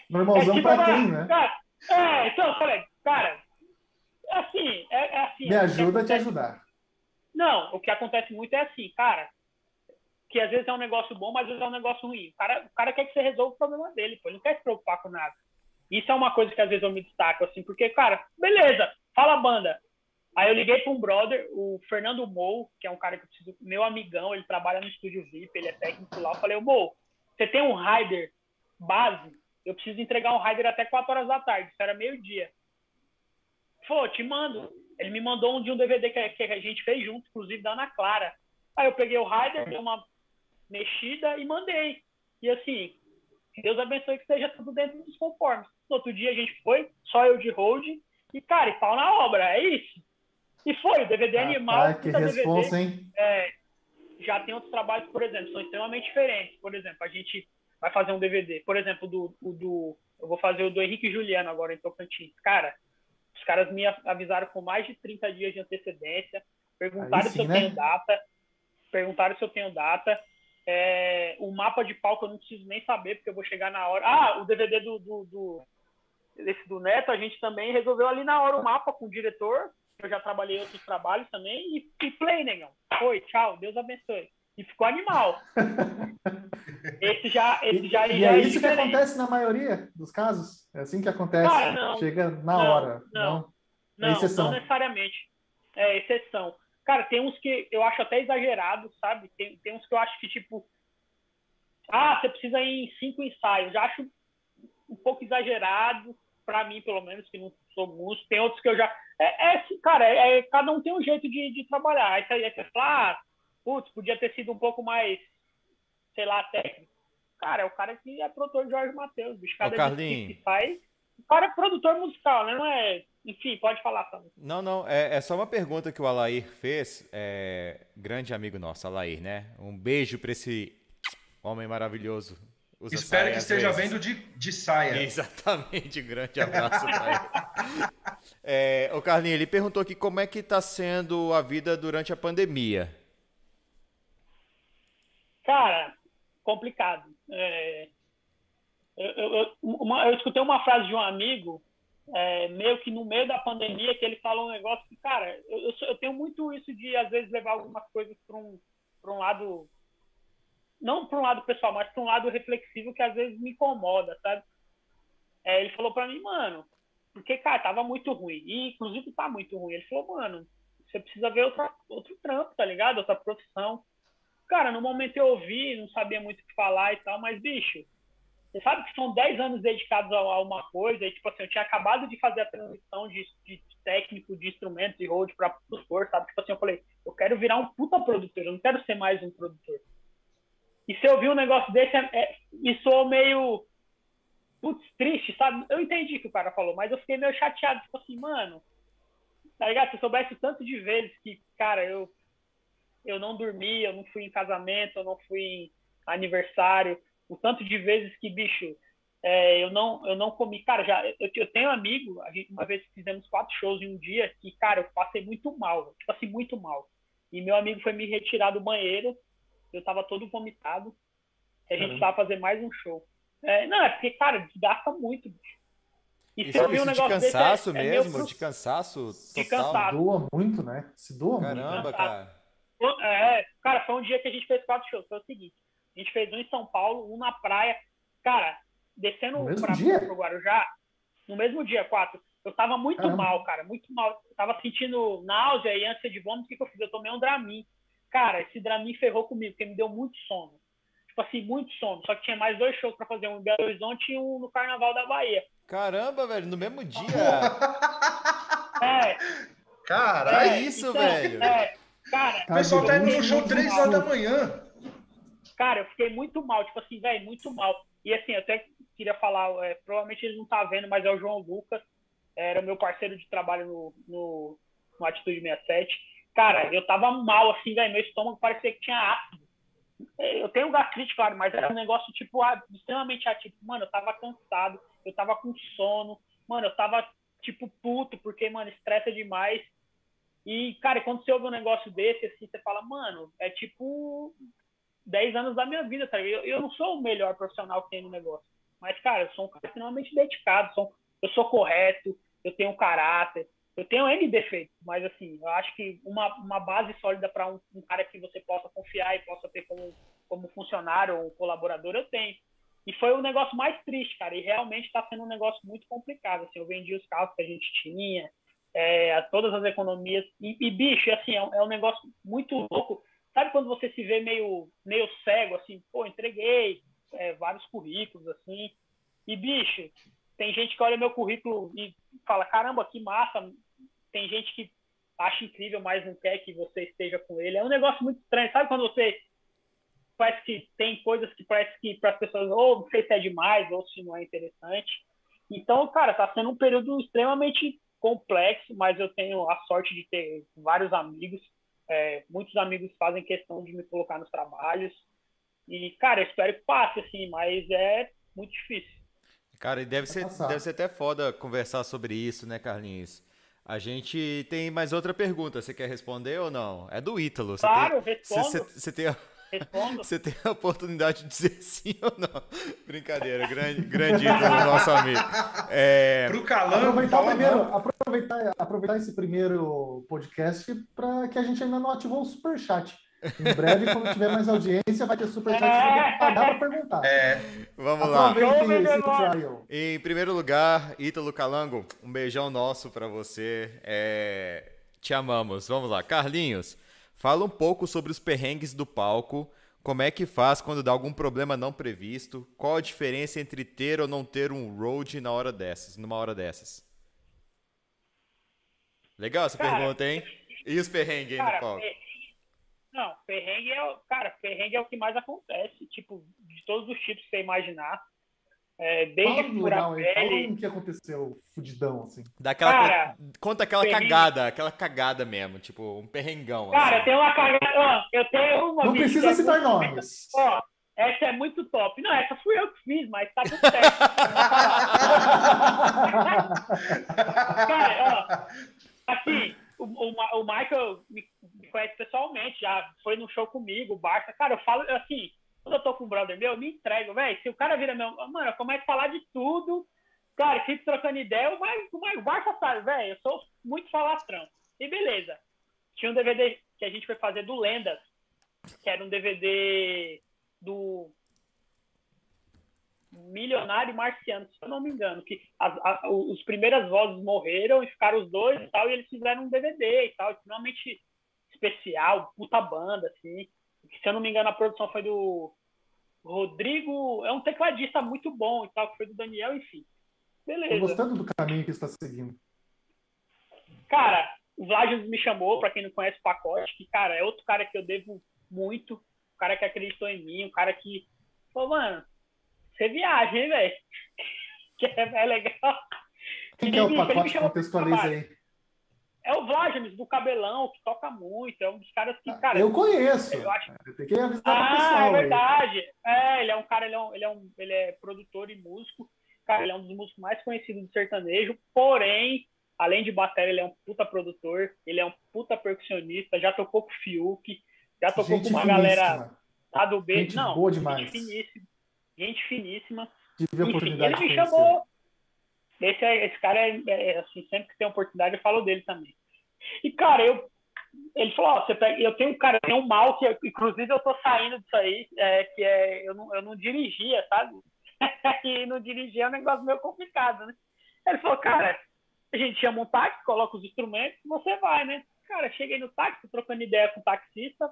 [SPEAKER 2] Normalzão é, tipo, pra quem, né?
[SPEAKER 3] Cara, é, então eu falei, cara, assim, é, é assim.
[SPEAKER 2] Me ajuda a te ajudar.
[SPEAKER 3] Não, o que acontece muito é assim, cara, que às vezes é um negócio bom, mas às vezes é um negócio ruim. O cara, o cara quer que você resolva o problema dele, pô. Ele não quer se preocupar com nada. Isso é uma coisa que às vezes eu me destaco, assim, porque, cara, beleza, fala banda. Aí eu liguei para um brother, o Fernando Mou, que é um cara que eu preciso, meu amigão, ele trabalha no estúdio VIP, ele é técnico lá. Eu falei, Mou, você tem um rider base? Eu preciso entregar um rider até 4 horas da tarde, isso era meio-dia. Falou, te mando. Ele me mandou um de um DVD que, que a gente fez junto, inclusive da Ana Clara. Aí eu peguei o rider, dei uma mexida e mandei. E assim, Deus abençoe que esteja tudo dentro dos conformes. No outro dia a gente foi, só eu de hold, e cara, e pau na obra, é isso. E foi, o DVD ah, animal.
[SPEAKER 2] que responsa, hein?
[SPEAKER 3] É, já tem outros trabalhos, por exemplo, são extremamente diferentes. Por exemplo, a gente vai fazer um DVD, por exemplo, do, o do eu vou fazer o do Henrique Juliano agora em Tocantins. Cara, os caras me avisaram com mais de 30 dias de antecedência, perguntaram sim, se eu né? tenho data, perguntaram se eu tenho data, é, o mapa de palco eu não preciso nem saber, porque eu vou chegar na hora. Ah, o DVD do, do, do, desse do Neto, a gente também resolveu ali na hora o mapa com o diretor. Eu já trabalhei em outros trabalhos também. E, e play, negão. Foi, tchau, Deus abençoe. E ficou animal. esse já, esse já,
[SPEAKER 2] e,
[SPEAKER 3] já
[SPEAKER 2] é, é isso diferente. que acontece na maioria dos casos. É assim que acontece. Cara, não, Chega na não, hora.
[SPEAKER 3] Não, não, não, é exceção. não necessariamente. É exceção. Cara, tem uns que eu acho até exagerado, sabe? Tem, tem uns que eu acho que, tipo, ah, você precisa ir em cinco ensaios. Já acho um pouco exagerado, para mim, pelo menos, que não sou músico. Tem outros que eu já. É, é cara, é, é, cada um tem um jeito de, de trabalhar. Aí você ia falar, ah, putz, podia ter sido um pouco mais, sei lá, técnico. Cara, é o cara que é produtor Jorge Matheus, bicho. Cada
[SPEAKER 1] Ô, que
[SPEAKER 3] faz. O cara é produtor musical, né? Não é enfim, pode falar, Fábio.
[SPEAKER 1] Não, não, é, é, só uma pergunta que o Alair fez, é, grande amigo nosso, Alair, né? Um beijo para esse homem maravilhoso.
[SPEAKER 6] Usa Espero que esteja vezes. vendo de, de saia.
[SPEAKER 1] Exatamente, um grande abraço ele. É, o Carlinhos, ele perguntou aqui como é que está sendo a vida durante a pandemia.
[SPEAKER 3] Cara, complicado. É, eu, eu, uma, eu escutei uma frase de um amigo é, meio que no meio da pandemia, que ele falou um negócio que, cara, eu, eu, tenho muito isso de, às vezes, levar algumas coisas para um, um lado, não para um lado pessoal, mas para um lado reflexivo que às vezes me incomoda, sabe? É, ele falou para mim, mano, porque, cara, tava muito ruim, e inclusive tá muito ruim. Ele falou, mano, você precisa ver outra, outro trampo, tá ligado? Outra profissão. Cara, no momento eu ouvi, não sabia muito o que falar e tal, mas, bicho, você sabe que são 10 anos dedicados a, uma coisa, e tipo assim, eu tinha acabado de fazer a transição de, de técnico de instrumentos e road para produtor, sabe? Tipo assim, eu falei, eu quero virar um puta produtor, eu não quero ser mais um produtor. E se eu vi um negócio desse, é, é, me soou meio putz, triste, sabe? Eu entendi o que o cara falou, mas eu fiquei meio chateado, tipo assim, mano, tá ligado? Se eu soubesse tanto de vezes que, cara, eu, eu não dormi, eu não fui em casamento, eu não fui em aniversário, o tanto de vezes que, bicho, é, eu não eu não comi. Cara, já eu, eu tenho um amigo, a gente uma vez fizemos quatro shows em um dia que, cara, eu passei muito mal, tipo assim, muito mal. E meu amigo foi me retirar do banheiro, eu tava todo vomitado. E a gente tava fazer mais um show. É, não, é porque, cara, desgasta muito, bicho.
[SPEAKER 1] E isso, um de cansaço desse, é, é mesmo? de cansaço total? De cansaço.
[SPEAKER 2] Doa muito, né? Se doa
[SPEAKER 1] Caramba,
[SPEAKER 2] muito.
[SPEAKER 1] Caramba,
[SPEAKER 3] cara. É, cara, foi um dia que a gente fez quatro shows. Foi o seguinte, a gente fez um em São Paulo, um na praia. Cara, descendo para o Guarujá, no mesmo dia, quatro. Eu tava muito Caramba. mal, cara, muito mal. Eu tava sentindo náusea e ânsia de vômito. O que, que eu fiz? Eu tomei um Dramin. Cara, esse Dramin ferrou comigo, porque me deu muito sono. Tipo assim, muito sono. Só que tinha mais dois shows para fazer, um em Belo Horizonte e um no Carnaval da Bahia.
[SPEAKER 1] Caramba, velho, no mesmo dia.
[SPEAKER 3] é.
[SPEAKER 6] Caralho,
[SPEAKER 1] é, isso, então, velho.
[SPEAKER 3] É, cara,
[SPEAKER 6] o pessoal tá indo no show 3 horas da manhã.
[SPEAKER 3] Cara, eu fiquei muito mal, tipo assim, velho, muito mal. E assim, eu até queria falar, é, provavelmente eles não tá vendo, mas é o João Lucas, era meu parceiro de trabalho no, no, no Atitude 67. Cara, eu tava mal, assim, velho, meu estômago parecia que tinha ácido. Eu tenho gastrite, claro, mas era um negócio, tipo, extremamente ativo. Mano, eu tava cansado, eu tava com sono, mano, eu tava, tipo, puto, porque, mano, estressa demais. E, cara, quando você ouve um negócio desse, assim, você fala, mano, é tipo 10 anos da minha vida, tá eu, eu não sou o melhor profissional que tem no negócio. Mas, cara, eu sou um cara extremamente dedicado, sou, eu sou correto, eu tenho caráter, eu tenho N defeitos, mas, assim, eu acho que uma, uma base sólida para um, um, cara que você possa confiar e possa ter como, como funcionário ou colaborador, eu tenho. E foi o negócio mais triste, cara, e realmente está sendo um negócio muito complicado. Assim, eu vendi os carros que a gente tinha, é, todas as economias. E, e bicho, assim, é um, é um, negócio muito louco. Sabe quando você se vê meio, meio cego, assim, pô, entreguei é, vários currículos, assim. E, bicho, tem gente que olha meu currículo e fala, caramba, que massa. Tem gente que acha incrível, mas não quer que você esteja com ele. É um negócio muito estranho. Sabe quando você parece que tem coisas que parece que para as pessoas ou não sei se é demais ou se não é interessante. Então, cara, tá sendo um período extremamente complexo, mas eu tenho a sorte de ter vários amigos. É, muitos amigos fazem questão de me colocar nos trabalhos. E, cara, eu espero que passe, assim, mas é muito difícil.
[SPEAKER 1] Cara, e deve ser, deve ser até foda conversar sobre isso, né, Carlinhos? A gente tem mais outra pergunta. Você quer responder ou não? É do Ítalo.
[SPEAKER 3] Claro, tem, respondo.
[SPEAKER 1] Você, você tem Respondo. Você tem a oportunidade de dizer sim ou não. Brincadeira, grande, grande ídolo, nosso amigo.
[SPEAKER 2] É... Pro Calango, aproveitar, primeiro, aproveitar, aproveitar esse primeiro podcast para que a gente ainda não ativou o superchat. Em breve, quando tiver mais audiência, vai ter superchat é. ter que pagar para perguntar.
[SPEAKER 1] É, vamos lá. Em primeiro lugar, Ítalo Calango, um beijão nosso para você. É... Te amamos. Vamos lá. Carlinhos, Fala um pouco sobre os perrengues do palco, como é que faz quando dá algum problema não previsto, qual a diferença entre ter ou não ter um road na hora dessas, numa hora dessas. Legal essa cara, pergunta, hein? E os perrengues aí no palco? Per...
[SPEAKER 3] Não, perrengue é, cara, perrengue é o que mais acontece, tipo, de todos os tipos que você imaginar. É, desde
[SPEAKER 2] fala furar legal, pele... Fala o que aconteceu, fudidão, assim.
[SPEAKER 1] Daquela, cara, conta aquela perrengue... cagada, aquela cagada mesmo, tipo, um perrengão.
[SPEAKER 3] Cara, assim. tem uma cagada, ó, eu tenho uma...
[SPEAKER 2] Não precisa é citar nomes.
[SPEAKER 3] Ó, essa é muito top. Não, essa fui eu que fiz, mas tá tudo certo. cara, ó, assim, o, o, o Michael me, me conhece pessoalmente, já foi no show comigo, o Barça. Cara, eu falo, assim, quando eu tô com um brother meu, eu me entrego, velho. Se o cara vira meu. Mano, eu começo a falar de tudo. Cara, fico trocando ideia, mas o Barça sabe, velho. Eu sou muito falastrão. E beleza. Tinha um DVD que a gente foi fazer do Lendas, que era um DVD do Milionário Marciano, se eu não me engano, que as, os primeiras vozes morreram e ficaram os dois e tal, e eles fizeram um DVD e tal, extremamente especial, puta banda, assim se eu não me engano, a produção foi do Rodrigo, é um tecladista muito bom e tal, que foi do Daniel, enfim. Beleza.
[SPEAKER 2] Tô gostando do caminho que está seguindo.
[SPEAKER 3] Cara, o Vlad me chamou, para quem não conhece o pacote, que, cara, é outro cara que eu devo muito, um cara que acreditou em mim, um cara que falou, mano, você viaja, hein, velho? que é, é, legal.
[SPEAKER 2] Quem que é o pacote? Contextualiza aí.
[SPEAKER 3] É o Vladimis, do Cabelão, que toca muito. É um dos caras que, cara.
[SPEAKER 2] Eu conheço. Eu acho... Tem que avisar ah, pessoal.
[SPEAKER 3] É verdade. Aí. É, ele é um cara, ele é, um, ele, é um, ele é produtor e músico. Cara, ele é um dos músicos mais conhecidos do sertanejo. Porém, além de bateria, ele é um puta produtor. Ele é um puta percussionista. Já tocou com o Fiuk. Já tocou gente com uma galera lá do B.
[SPEAKER 2] Gente Não, boa demais.
[SPEAKER 3] gente finíssima. Gente finíssima.
[SPEAKER 2] Tive a oportunidade
[SPEAKER 3] ele me chamou esse, é, esse cara, é, é, assim, sempre que tem oportunidade, eu falo dele também. E, cara, eu, ele falou, ó, você pega, eu tenho um cara, tem um mal que, inclusive, eu tô saindo disso aí, é, que é, eu não, eu não dirigia, sabe? e não dirigir é um negócio meio complicado, né? Ele falou, cara, a gente chama um táxi, coloca os instrumentos, você vai, né? Cara, cheguei no táxi, trocando ideia com o taxista,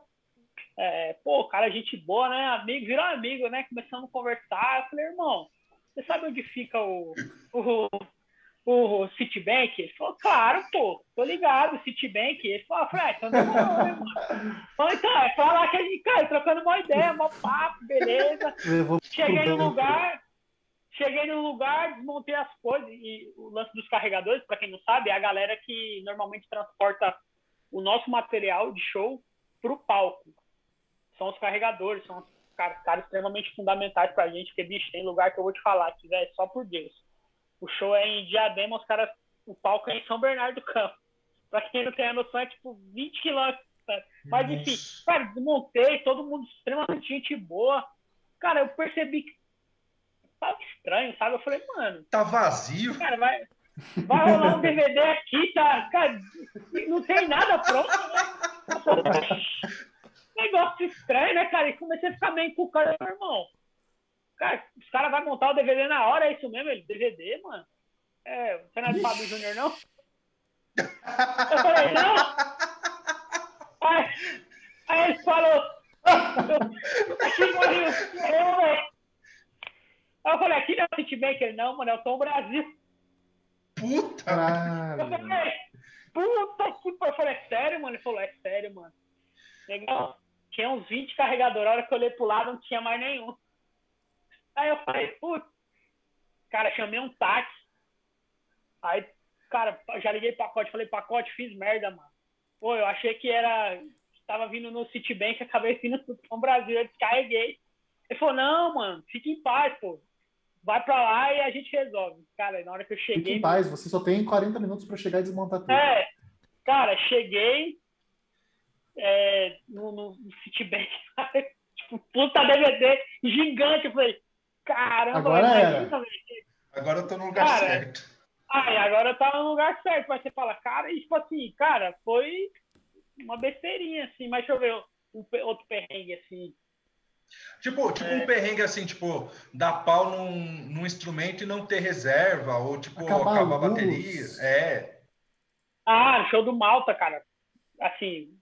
[SPEAKER 3] é, pô, cara, gente boa, né? Amigo, virou amigo, né? Começando a conversar. Eu falei, irmão, você sabe onde fica o, o, o Citibank? Ele falou, claro, pô, tô ligado, Citibank. Ele falou, ah, então não, né, mano? Falei, então, é pra lá que a gente, cara, trocando uma ideia, uma papo, beleza. Cheguei no lugar, cheguei no lugar, desmontei as coisas. E o lance dos carregadores, para quem não sabe, é a galera que normalmente transporta o nosso material de show pro palco. São os carregadores, são os caras, caras extremamente fundamentais pra gente, porque, bicho, tem lugar que eu vou te falar que, velho, só por Deus. O show é em Diadema, os caras, o palco é em São Bernardo do Campo. Pra quem não tem a noção, é tipo 20 quilômetros. Mas, enfim, cara, desmontei, todo mundo extremamente gente boa. Cara, eu percebi que tava estranho, sabe? Eu falei, mano.
[SPEAKER 6] Tá vazio.
[SPEAKER 3] Cara, vai, vai rolar um DVD aqui, tá? Cara, não tem nada pronto, né? Negócio estranho, né, cara? E comecei a ficar meio com o cara, meu irmão. Cara, os caras vão montar o DVD na hora, é isso mesmo? Ele, DVD, mano? É, você não é do Fábio Júnior, não? Eu falei, não. Aí, aí ele falou, aqui morreu, eu, velho. Aí eu falei, aqui não é o Citibank, não, mano, é o Tom Brasil.
[SPEAKER 6] Puta!
[SPEAKER 3] Eu falei, puta que. Eu falei, é sério, mano? Ele falou, é sério, mano. Legal. Tinha uns 20 carregadores, a hora que eu olhei pro lado não tinha mais nenhum. Aí eu falei, putz. Cara, chamei um táxi. Aí, cara, já liguei pacote, falei, pacote, fiz merda, mano. Pô, eu achei que era. que Tava vindo no Citibank, acabei vindo no Tom Brasil, eu descarreguei. Ele falou, não, mano, fica em paz, pô. Vai pra lá e a gente resolve. Cara, na hora que eu cheguei.
[SPEAKER 2] Fique em paz, você só tem 40 minutos para chegar e desmontar tudo.
[SPEAKER 3] É, cara, cheguei é, no, no, no Citibank, tipo, puta DVD gigante. Eu falei, caramba,
[SPEAKER 2] Agora
[SPEAKER 3] velho.
[SPEAKER 6] Agora eu tô no lugar
[SPEAKER 3] Cara,
[SPEAKER 6] certo.
[SPEAKER 3] Ai, agora tá no lugar certo. Mas você fala, cara, e tipo assim, cara, foi uma besteirinha, assim. Mas deixa eu ver um, pe- outro perrengue, assim.
[SPEAKER 6] Tipo, tipo um perrengue assim, tipo, dar pau num, num instrumento e não ter reserva, ou tipo,
[SPEAKER 2] Acabar
[SPEAKER 6] acabar,
[SPEAKER 2] a
[SPEAKER 6] bateria. É.
[SPEAKER 3] Ah, show do Malta, cara. Assim,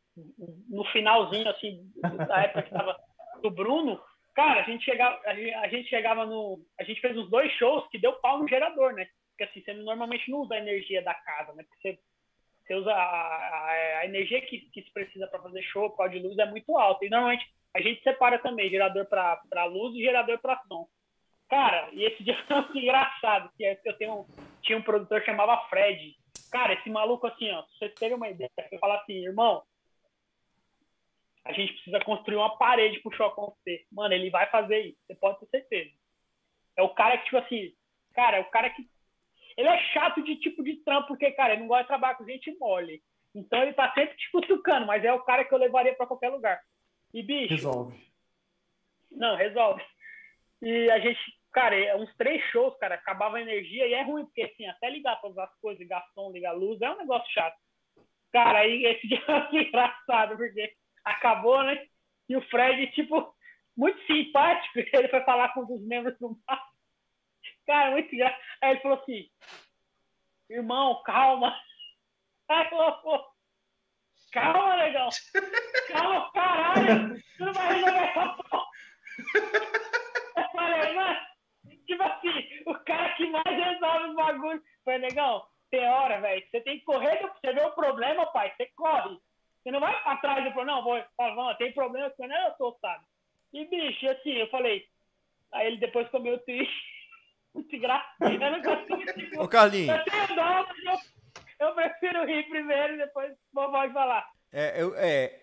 [SPEAKER 3] no finalzinho, assim, da época que tava do Bruno, cara, a gente chegava, a gente, chegava no. A gente fez uns dois shows que deu pau no gerador, né? Porque assim, você normalmente não usa a energia da casa, né? Porque você, você usa a, a, a energia que, que se precisa para fazer show, causa de luz, é muito alta. E normalmente a gente separa também gerador para luz e gerador para som. Cara, e esse dia foi muito engraçado, que é eu tenho, tinha um produtor que chamava Fred. Cara, esse maluco assim, ó, se você ter uma ideia, eu falar assim, irmão, a gente precisa construir uma parede pro show acontecer. Mano, ele vai fazer isso, você pode ter certeza. É o cara que, tipo assim, cara, é o cara que. Ele é chato de tipo de trampo, porque, cara, ele não gosta de trabalhar com gente mole. Então ele tá sempre te cutucando, mas é o cara que eu levaria pra qualquer lugar. E, bicho,
[SPEAKER 2] Resolve.
[SPEAKER 3] não, resolve. E a gente, cara, é uns três shows, cara, acabava a energia e é ruim, porque assim, até ligar todas as coisas, ligar som, ligar luz, é um negócio chato. Cara, aí esse dia foi engraçado, porque acabou, né? E o Fred, tipo, muito simpático, ele foi falar com um dos membros do mar. Cara, muito engraçado. Aí ele falou assim, irmão, calma. Aí eu falei, pô, calma, negão. Calma, caralho. Tu não vai resolver essa porra. Eu falei, mano, tipo assim, o cara que mais resolve os bagulhos. Foi, negão, tem hora, velho, você tem que correr, você vê o problema, pai, você corre. Você não vai atrás do problema, não, vou, não, tem problema, você não é eu tô, sabe? E, bicho, assim, eu falei, aí ele depois comeu triste. Muito engraçado. Eu não consigo, tipo,
[SPEAKER 1] Ô, Carlinhos,
[SPEAKER 3] eu tenho dó, mas eu, eu prefiro rir primeiro e depois vou pode falar.
[SPEAKER 1] é, eu- é,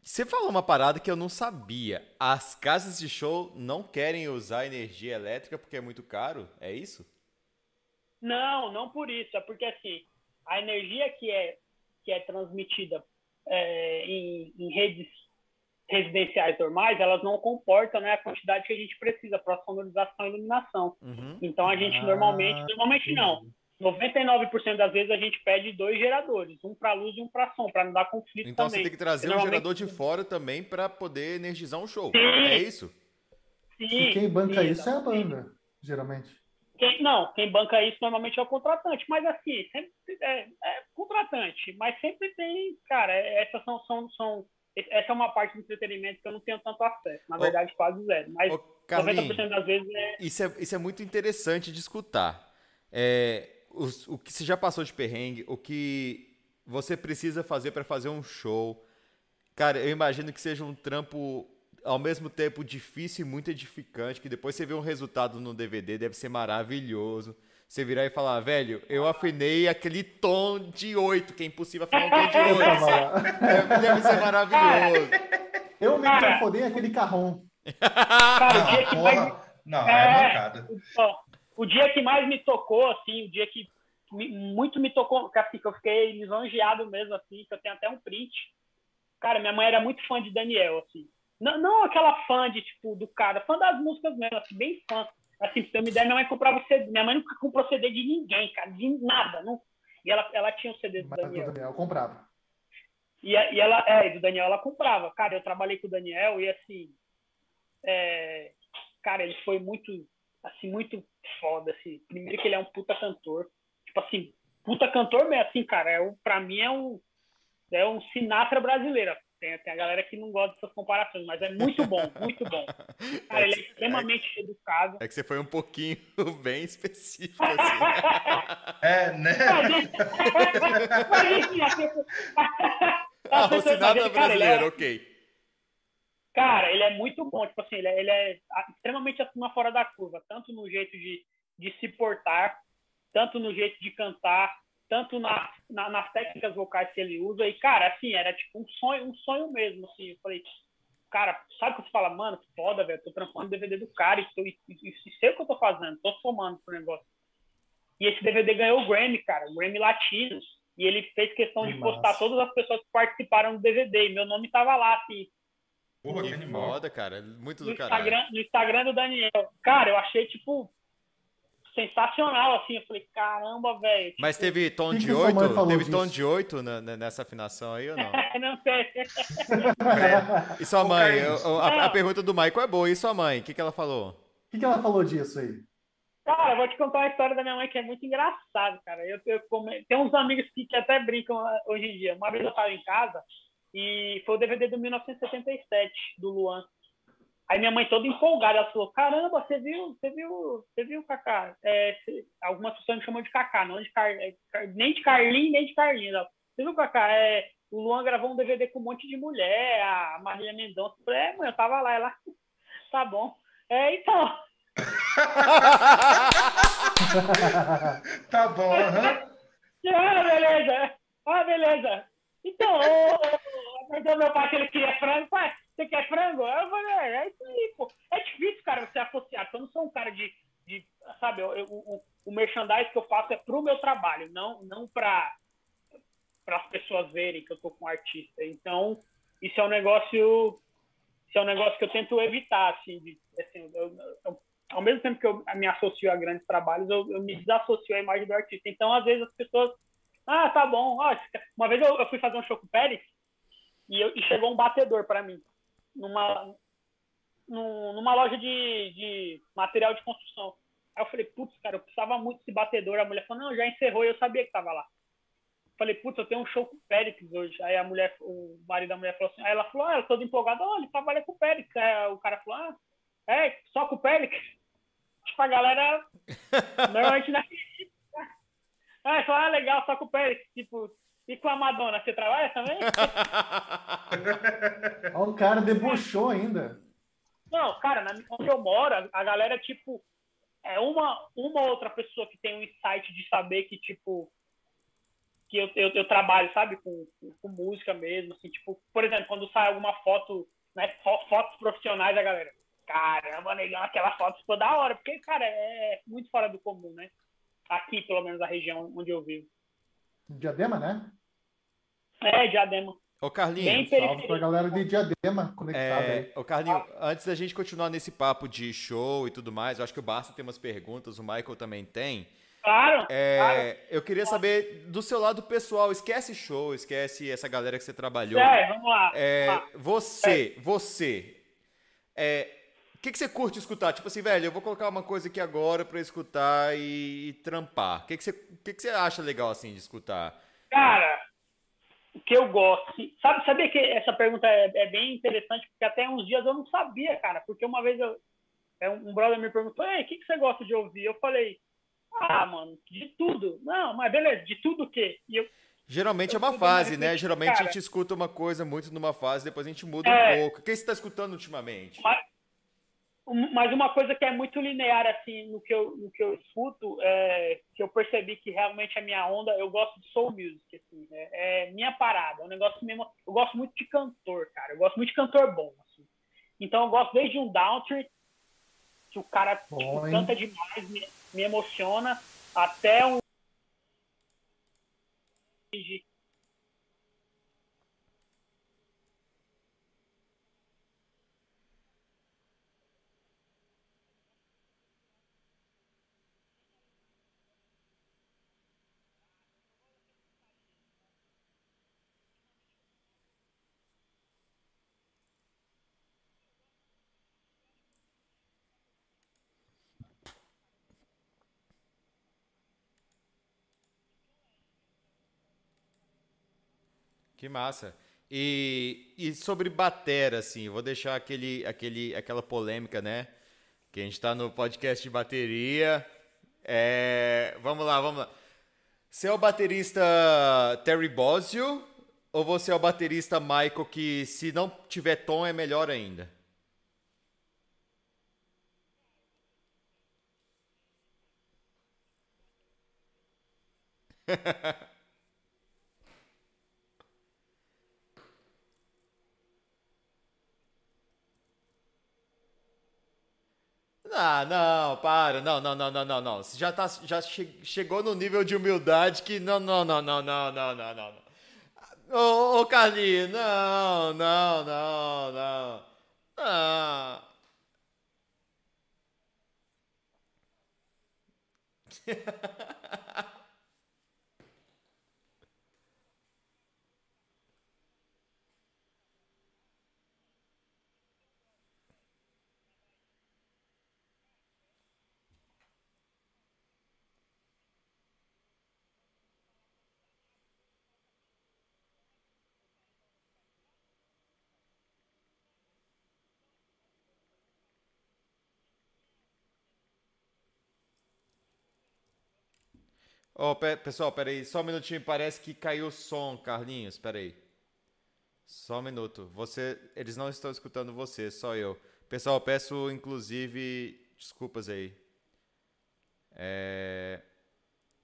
[SPEAKER 1] você falou uma parada que eu não sabia. As casas de show não querem usar energia elétrica porque é muito caro, é isso?
[SPEAKER 3] Não, não por isso. É porque assim, a energia que é, que é transmitida é, em, em redes residenciais normais, elas não comportam né, a quantidade que a gente precisa para sonorização e iluminação.
[SPEAKER 1] Uhum.
[SPEAKER 3] Então a gente
[SPEAKER 2] Ah,
[SPEAKER 3] normalmente, normalmente não. 99% das vezes a gente pede dois geradores, um para luz e um para som, para não dar conflito
[SPEAKER 1] Então
[SPEAKER 3] também.
[SPEAKER 1] você tem que trazer um
[SPEAKER 3] Normalmente-
[SPEAKER 1] gerador de fora também pra poder energizar um show.
[SPEAKER 3] Sim.
[SPEAKER 1] É isso?
[SPEAKER 3] Sim,
[SPEAKER 2] E quem banca
[SPEAKER 3] sim,
[SPEAKER 2] isso é a banda, geralmente.
[SPEAKER 3] Quem, não, quem banca isso normalmente é o contratante, mas assim, sempre é, é contratante, mas sempre tem, cara, é- essas são, são, são, essa é uma parte do entretenimento que eu não tenho tanto acesso, na
[SPEAKER 1] Ô,
[SPEAKER 3] verdade quase zero, mas
[SPEAKER 1] Ô, Carlinhos,
[SPEAKER 3] 90% das vezes é,
[SPEAKER 1] isso é, isso é muito interessante de escutar. É, os- o que você já passou de perrengue, o que você precisa fazer pra fazer um show. Cara, eu imagino que seja um trampo ao mesmo tempo difícil e muito edificante, que depois você vê um resultado no DVD, deve ser maravilhoso. Você virar e falar, velho, eu afinei aquele tom de 8, que é impossível afinar um tom de 8. deve, deve ser maravilhoso.
[SPEAKER 2] Eu me microfonei aquele carrão.
[SPEAKER 3] Cara, o dia que mais...
[SPEAKER 6] Não, é, é mancada.
[SPEAKER 3] O dia que mais me tocou, assim, o dia que muito me tocou, assim, que eu fiquei lisonjeado mesmo, assim, que eu tenho até um print. Cara, minha mãe era muito fã de Daniel, assim. Não, não aquela fã de, tipo, do cara, fã das músicas mesmo, assim, bem fã. Assim, pra você me der, minha mãe comprava CD. Minha mãe nunca comprou CD de ninguém, cara, de nada. Não. E ela, ela tinha o um CD do
[SPEAKER 2] Mas
[SPEAKER 3] Daniel.
[SPEAKER 2] do Daniel comprava.
[SPEAKER 3] E, e ela, é, do Daniel ela comprava. Cara, eu trabalhei com o Daniel e, assim, é, cara, ele foi muito, assim, muito foda, assim. Primeiro que ele é um puta cantor. Tipo assim, puta cantor mesmo, assim, cara. É pra mim é um, é um Sinatra brasileiro. Tem, tem a galera que não gosta dessas comparações, mas é muito bom, muito bom. Cara, ele é extremamente é, educado.
[SPEAKER 1] É que você foi um pouquinho bem específico, assim.
[SPEAKER 6] é, né?
[SPEAKER 3] Mas, enfim,
[SPEAKER 1] ah, o Sinatra brasileiro, ok.
[SPEAKER 3] Cara, ele é muito bom, tipo assim, ele é, ele é extremamente acima fora da curva, tanto no jeito de, de se portar, tanto no jeito de cantar, tanto na, na, nas técnicas vocais que ele usa. E, cara, assim, era tipo um sonho, um sonho mesmo, assim. Eu falei, cara, sabe quando você fala, mano, que foda, velho, tô transformando o DVD do cara e, e, e, e sei o que eu tô fazendo, tô somando pro negócio. E esse DVD ganhou o Grammy, cara, o Grammy Latino. E ele fez questão de postar todas as pessoas que participaram do DVD. E meu nome tava lá, assim,
[SPEAKER 1] Porra, que animal. Foda, cara. Muito do
[SPEAKER 3] no. Instagram, no Instagram do Daniel. Cara, eu achei, tipo, sensacional, assim. Eu falei, caramba, velho. Tipo,
[SPEAKER 1] Mas teve tom que de que 8? Teve disso? tom de 8 na, nessa afinação aí ou não?
[SPEAKER 3] não sei.
[SPEAKER 1] e sua mãe? a, a, pergunta do Michael é boa. E sua mãe? O que, que ela falou?
[SPEAKER 2] O que, que ela falou disso aí?
[SPEAKER 3] Cara, eu vou te contar uma história da minha mãe que é muito engraçada, cara. Eu, eu, eu, tem uns amigos que, que até brincam ah, hoje em dia. Uma vez eu estava em casa e foi o DVD do 1977, do Luan. Aí minha mãe toda empolgada, ela falou, caramba, você viu, você viu, você viu, Cacá? É, algumas pessoas me chamam de Cacá, não de Car, é, nem de Carlinhos, nem de Carlinhos. Você viu, Cacá? É, o Luan gravou um DVD com um monte de mulher, a Marília Mendonça. Eu falei, é, mãe, eu tava lá, ela, tá bom. É, então.
[SPEAKER 6] tá bom, aham.
[SPEAKER 3] Uhum. Ah, beleza. Ah, beleza. Então, o, meu pai que ele queria frango, pai, você quer frango? Eu falei, é, é isso aí, pô. É difícil, cara, você associar. Eu não sou um cara de, de sabe, eu, eu, o, o merchandising que eu faço é pro meu trabalho, não, não pra, para as pessoas verem que eu tô com artista. Então, isso é um negócio, isso é um negócio que eu tento evitar, assim, de, assim eu, eu, ao mesmo tempo que eu me associo a grandes trabalhos, eu, eu me desassocio à imagem do artista. Então, às vezes, as pessoas ah, tá bom. uma vez eu, eu, fui fazer um show com o Pérez e, e chegou um batedor para mim numa, numa loja de, de material de construção. Aí eu falei, putz, cara, eu precisava muito desse batedor. A mulher falou, não, já encerrou e eu sabia que tava lá. Falei, putz, eu tenho um show com o Périx hoje. Aí a mulher, o marido da mulher falou assim, aí ela falou, ah, eu tô empolgada, olha, ele trabalha com o Périx. Aí o cara falou, ah, é, só com o Périx? Tipo, a galera normalmente não acredita. Ah, só é legal, só com o Pérez, tipo, e com a Madonna, você trabalha também?
[SPEAKER 2] o cara debochou ainda.
[SPEAKER 3] Não, cara, na, onde eu moro, a galera, tipo, é uma, uma outra pessoa que tem um insight de saber que, tipo, que eu, eu, eu trabalho, sabe, com, com, com, música mesmo, assim, tipo, por exemplo, quando sai alguma foto, né, fotos profissionais da galera, caramba, negão, aquela foto ficou da hora, porque, cara, é muito fora do comum, né? aqui, pelo menos, a região onde eu vivo.
[SPEAKER 2] Diadema, né?
[SPEAKER 3] É, Diadema.
[SPEAKER 1] Ô, Carlinhos. Salve
[SPEAKER 2] pra galera de Diadema conectada é, aí.
[SPEAKER 1] Ô, Carlinhos, ah. antes da gente continuar nesse papo de show e tudo mais, eu acho que o Barça tem umas perguntas, o Michael também tem.
[SPEAKER 3] Claro,
[SPEAKER 1] é,
[SPEAKER 3] claro.
[SPEAKER 1] Eu queria saber do seu lado pessoal, esquece show, esquece essa galera que você trabalhou.
[SPEAKER 3] É, vamos lá.
[SPEAKER 1] É, vamos lá. Você, é. você, é, que, que você curte escutar? Tipo assim, velho, eu vou colocar uma coisa aqui agora pra escutar e, e trampar. O que, que, você, que, que você acha legal, assim, de escutar?
[SPEAKER 3] Cara, o que eu gosto... Sabe, sabia que essa pergunta é, é, bem interessante, porque até uns dias eu não sabia, cara. Porque uma vez eu, é, um brother me perguntou, Ei, o que, que você gosta de ouvir? Eu falei, ah, mano, de tudo. Não, mas beleza, de tudo o quê? E eu,
[SPEAKER 1] Geralmente é uma fase, né? Geralmente cara, a gente escuta uma coisa muito numa fase, depois a gente muda é, um pouco. O que você está escutando ultimamente?
[SPEAKER 3] Mas, mas, uma coisa que é muito linear, assim, no que eu, no que eu escuto, é que eu percebi que realmente a minha onda, eu gosto de soul music, assim, né? é minha parada, é um negócio mesmo. Eu gosto muito de cantor, cara. Eu gosto muito de cantor bom, assim. Então eu gosto desde um Downtree, que o cara tipo, canta demais, me, me emociona, até um
[SPEAKER 1] Que massa. E, e sobre batera, assim, vou deixar aquele, aquele, aquela polêmica, né? Que a gente tá no podcast de bateria. É, vamos lá, vamos lá. Você é o baterista Terry Bosio ou você é o baterista Michael que se não tiver tom é melhor ainda? Ah, não, para. Não, não, não, não, não, não. Você já, tá, já che chegou no nível de humildade que. Não, não, não, não, não, não, não, não. Ô, ô Carlinhos, não, não, não, não. Ah. Oh, pe pessoal, peraí, só um minutinho, parece que caiu o som, Carlinhos, peraí. Só um minuto. Você, eles não estão escutando você, só eu. Pessoal, peço inclusive desculpas aí. É...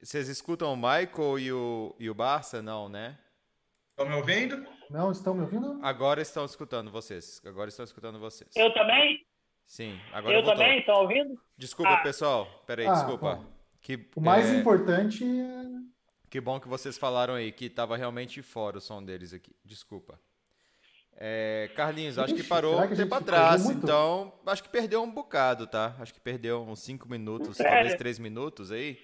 [SPEAKER 1] Vocês escutam o Michael e o, e o Barça? Não, né?
[SPEAKER 6] Estão me ouvindo?
[SPEAKER 2] Não, estão me ouvindo?
[SPEAKER 1] Agora estão escutando vocês. Agora estão escutando vocês.
[SPEAKER 3] Eu também?
[SPEAKER 1] Sim, agora
[SPEAKER 3] Eu voltou. também? Estão ouvindo?
[SPEAKER 1] Desculpa, ah. pessoal. Peraí, ah, desculpa. Bom.
[SPEAKER 2] Que, o mais é... importante é.
[SPEAKER 1] Que bom que vocês falaram aí que estava realmente fora o som deles aqui. Desculpa. É, Carlinhos, Ixi, acho que parou um tempo atrás, então acho que perdeu um bocado, tá? Acho que perdeu uns 5 minutos, talvez 3 minutos aí.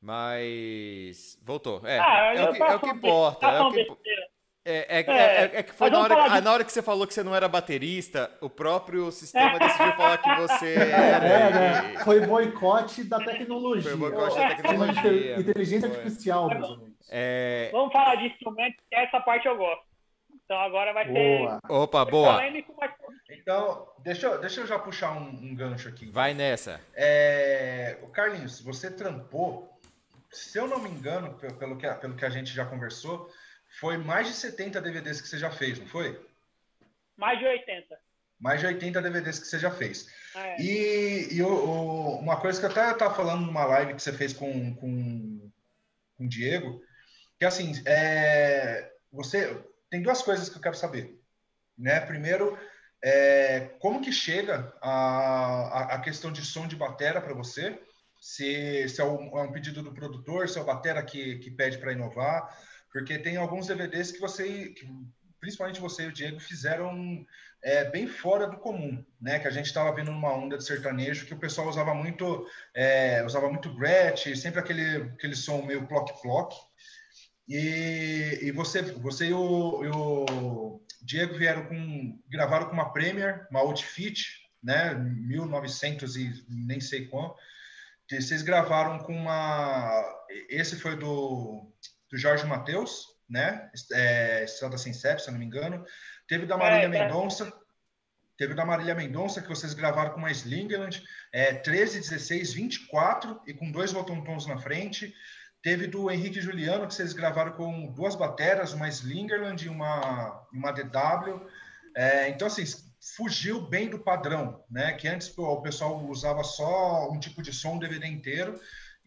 [SPEAKER 1] Mas voltou. É, ah, é, o que, é o que importa. É o que, é, é, é, é, é, que foi na hora, de... na hora que você falou que você não era baterista, o próprio sistema decidiu falar que você era.
[SPEAKER 2] É, né? Foi boicote da tecnologia. Foi boicote da tecnologia. Inteligência foi. artificial, meus amigos.
[SPEAKER 3] É... Vamos falar de instrumentos, que essa parte eu gosto. Então agora vai boa.
[SPEAKER 1] ter. Opa, boa.
[SPEAKER 6] Então, deixa eu, deixa eu já puxar um, um gancho aqui.
[SPEAKER 1] Vai nessa.
[SPEAKER 6] É, o Carlinhos, você trampou, se eu não me engano, pelo que, pelo que a gente já conversou foi mais de 70 DVDs que você já fez, não foi?
[SPEAKER 3] Mais de 80.
[SPEAKER 6] Mais de 80 DVDs que você já fez. É. E, e o, o, uma coisa que eu até estava falando numa live que você fez com, com, com o Diego, que assim, é, você tem duas coisas que eu quero saber. Né? Primeiro, é, como que chega a, a, a, questão de som de batera para você? Se, se é um, é um, pedido do produtor, se é o batera que, que pede para inovar, porque tem alguns DVDs que você, que, principalmente você e o Diego, fizeram é, bem fora do comum, né? Que a gente estava vendo numa onda de sertanejo que o pessoal usava muito, é, usava muito Gretsch, sempre aquele, aquele som meio plock-plock. E, e você, você e o, e o, Diego vieram com, gravaram com uma Premier, uma Outfit, né? 1900 e nem sei quanto. Vocês gravaram com uma. Esse foi do do Jorge Matheus, né? É, Estrada Sem CEP, se eu não me engano. Teve da Marília é, Mendonça. Teve da Marília Mendonça, que vocês gravaram com uma Slingland, é, 13, 16, 24 e com dois rotontons na frente. Teve do Henrique Juliano, que vocês gravaram com duas bateras, uma Slingerland e uma, uma DW. É, então, assim, fugiu bem do padrão, né? Que antes o pessoal usava só um tipo de som DVD inteiro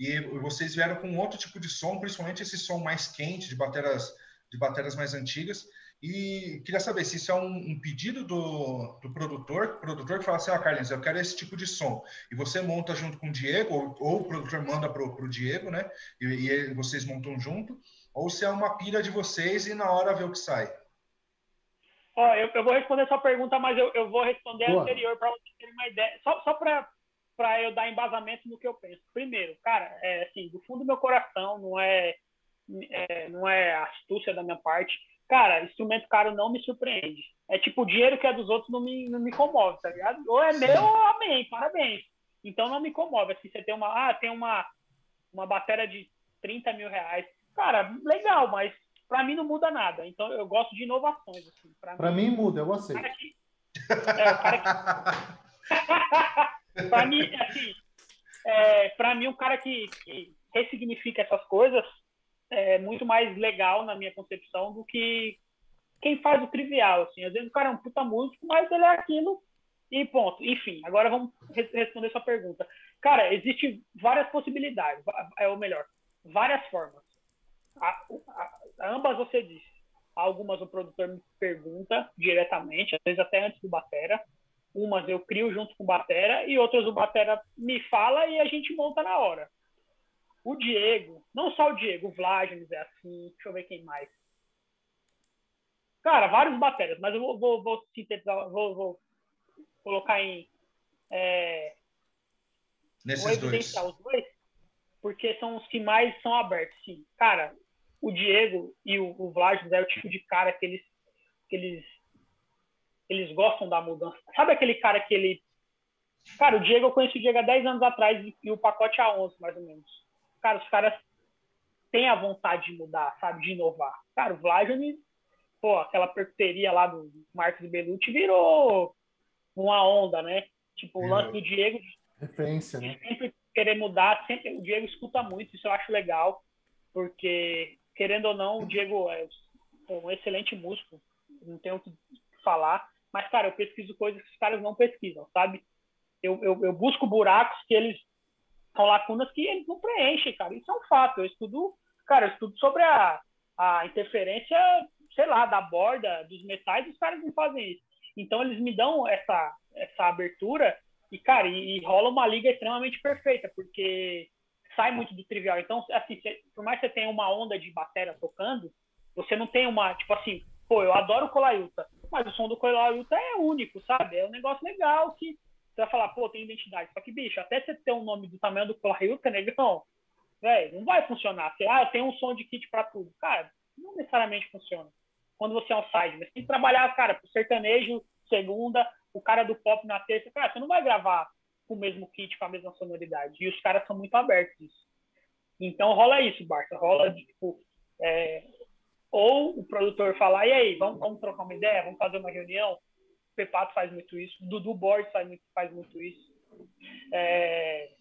[SPEAKER 6] e vocês vieram com outro tipo de som, principalmente esse som mais quente de bateras de bateras mais antigas. E queria saber se isso é um, um pedido do, do produtor, o produtor que fala assim, ah, Carlinhos, eu quero esse tipo de som. E você monta junto com o Diego, ou, ou o produtor manda para o Diego, né? E, e, vocês montam junto. Ou se é uma pilha de vocês e na hora vê o que sai.
[SPEAKER 3] Ó, eu, eu vou responder sua pergunta, mas eu, eu vou responder a anterior para vocês terem uma ideia. Só, só para eu dar embasamento no que eu penso. Primeiro, cara, é, assim, do fundo do meu coração, não é, é não é astúcia da minha parte cara, instrumento caro não me surpreende. É tipo, o dinheiro que é dos outros não me, não me comove, tá ligado? Ou é meu, ou amém, parabéns. Então não me comove. Assim, você tem uma, ah, tem uma, uma bateria de 30 mil reais. Cara, legal, mas para mim não muda nada. Então eu gosto de inovações. Assim.
[SPEAKER 2] Para mim, mim, muda, eu aceito. Que,
[SPEAKER 3] é, que, para mim, assim, é, para mim, um cara que, que ressignifica essas coisas é muito mais legal na minha concepção do que quem faz o trivial, assim. Às vezes o cara é um puta músico, mas ele é aquilo e ponto. Enfim, agora vamos responder sua pergunta. Cara, existem várias possibilidades, é o melhor, várias formas. A, a, a, ambas você disse. Algumas o produtor me pergunta diretamente, às vezes até antes do batera. Umas eu crio junto com o batera e outras o batera me fala e a gente monta na hora. O Diego, não só o Diego, o Vladimis é assim, deixa eu ver quem mais. Cara, vários baterias, mas eu vou, vou, vou sintetizar, vou, vou colocar em. É,
[SPEAKER 6] Nesses dois.
[SPEAKER 3] os dois, porque são os que mais são abertos, sim. Cara, o Diego e o, o é o tipo de cara que eles, que eles, eles gostam da mudança. Sabe aquele cara que ele. Cara, o Diego, eu conheci o Diego há 10 anos atrás e o pacote há 11, mais ou menos cara, os caras têm a vontade de mudar, sabe, de inovar. Cara, o Vlajani, pô, aquela percuteria lá do Marcos Bellucci virou uma onda, né? Tipo, o lance do Diego.
[SPEAKER 2] Referência, né?
[SPEAKER 3] Sempre querer mudar, sempre, o Diego escuta muito, isso eu acho legal, porque, querendo ou não, o Diego é um excelente músico, não tenho o que falar, mas, cara, eu pesquiso coisas que os caras não pesquisam, sabe? Eu, eu, eu busco buracos que eles são lacunas que eles não preenchem, cara. Isso é um fato. Eu estudo, cara, eu estudo sobre a, a interferência, sei lá, da borda, dos metais, os caras não fazem isso. Então eles me dão essa, essa abertura e, cara, e, e rola uma liga extremamente perfeita, porque sai muito do trivial. Então, assim, cê, por mais que você tenha uma onda de bateria tocando, você não tem uma, tipo assim, pô, eu adoro Colaiuta, mas o som do Colaiuta é único, sabe? É um negócio legal que você vai falar, pô, tem identidade. Só que, bicho, até você ter um nome do tamanho do Clarilka, negão, velho, não vai funcionar. Você, ah, eu tenho um som de kit para tudo. Cara, não necessariamente funciona. Quando você é um side, você tem que trabalhar, cara, pro sertanejo, segunda, o cara do pop na terça. Cara, você não vai gravar com o mesmo kit, com a mesma sonoridade. E os caras são muito abertos nisso. Então rola isso, Barça. Rola, tipo, é, ou o produtor falar, e aí, vamos, vamos trocar uma ideia, vamos fazer uma reunião Pepato faz muito isso, Dudu Borges faz muito, faz muito isso. É,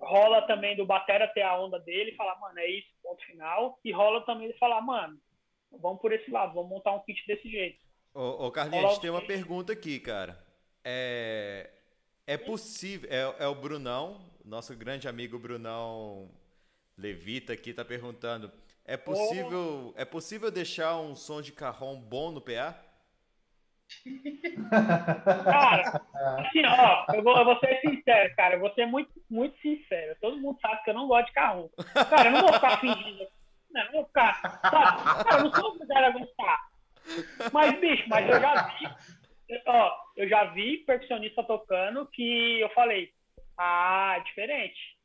[SPEAKER 3] rola também do Batera ter a onda dele e falar, mano, é isso, ponto final. E rola também de falar, mano, vamos por esse lado, vamos montar um kit desse jeito.
[SPEAKER 1] Ô, ô Carlinhos, a gente tem uma pergunta aqui, cara. É, é possível, é, é o Brunão, nosso grande amigo Brunão Levita aqui tá perguntando, é possível, oh. é possível deixar um som de carrom bom no PA?
[SPEAKER 3] Cara, assim, ó, eu vou, eu vou, ser sincero, cara. Eu vou ser muito, muito sincero. Todo mundo sabe que eu não gosto de carro. Cara, eu não vou ficar fingindo. Não, eu vou ficar. Sabe? Cara, eu não sou obrigado a gostar. Mas, bicho, mas eu já vi. Ó, eu já vi percussionista tocando que eu falei, ah, é diferente.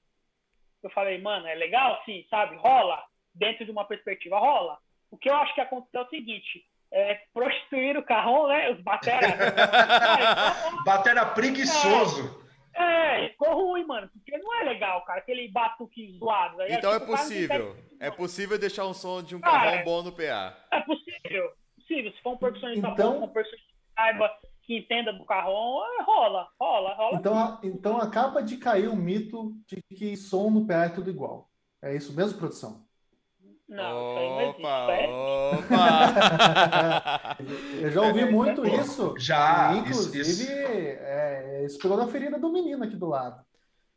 [SPEAKER 3] Eu falei, mano, é legal, sim, sabe? Rola. Dentro de uma perspectiva, rola. O que eu acho que aconteceu é o seguinte: é, prostituir o carrão, né? Os batera.
[SPEAKER 6] batera preguiçoso.
[SPEAKER 3] É, ficou ruim, mano, porque não é legal, cara, aquele batuque zoado.
[SPEAKER 1] Aí, então é, tipo, possível. É possível deixar um som de um cara, carrão bom no PA.
[SPEAKER 3] É possível. Possível. Se for um percussionista então... bom, um percussionista que saiba, que entenda do carrão, é, rola, rola, rola.
[SPEAKER 2] Então, a, então acaba de cair o mito de que som no PA é tudo igual. É isso mesmo, produção?
[SPEAKER 3] Não,
[SPEAKER 1] opa, opa!
[SPEAKER 2] Eu já ouvi muito isso.
[SPEAKER 6] Já,
[SPEAKER 2] inclusive, isso, isso. É, na ferida do menino aqui do lado.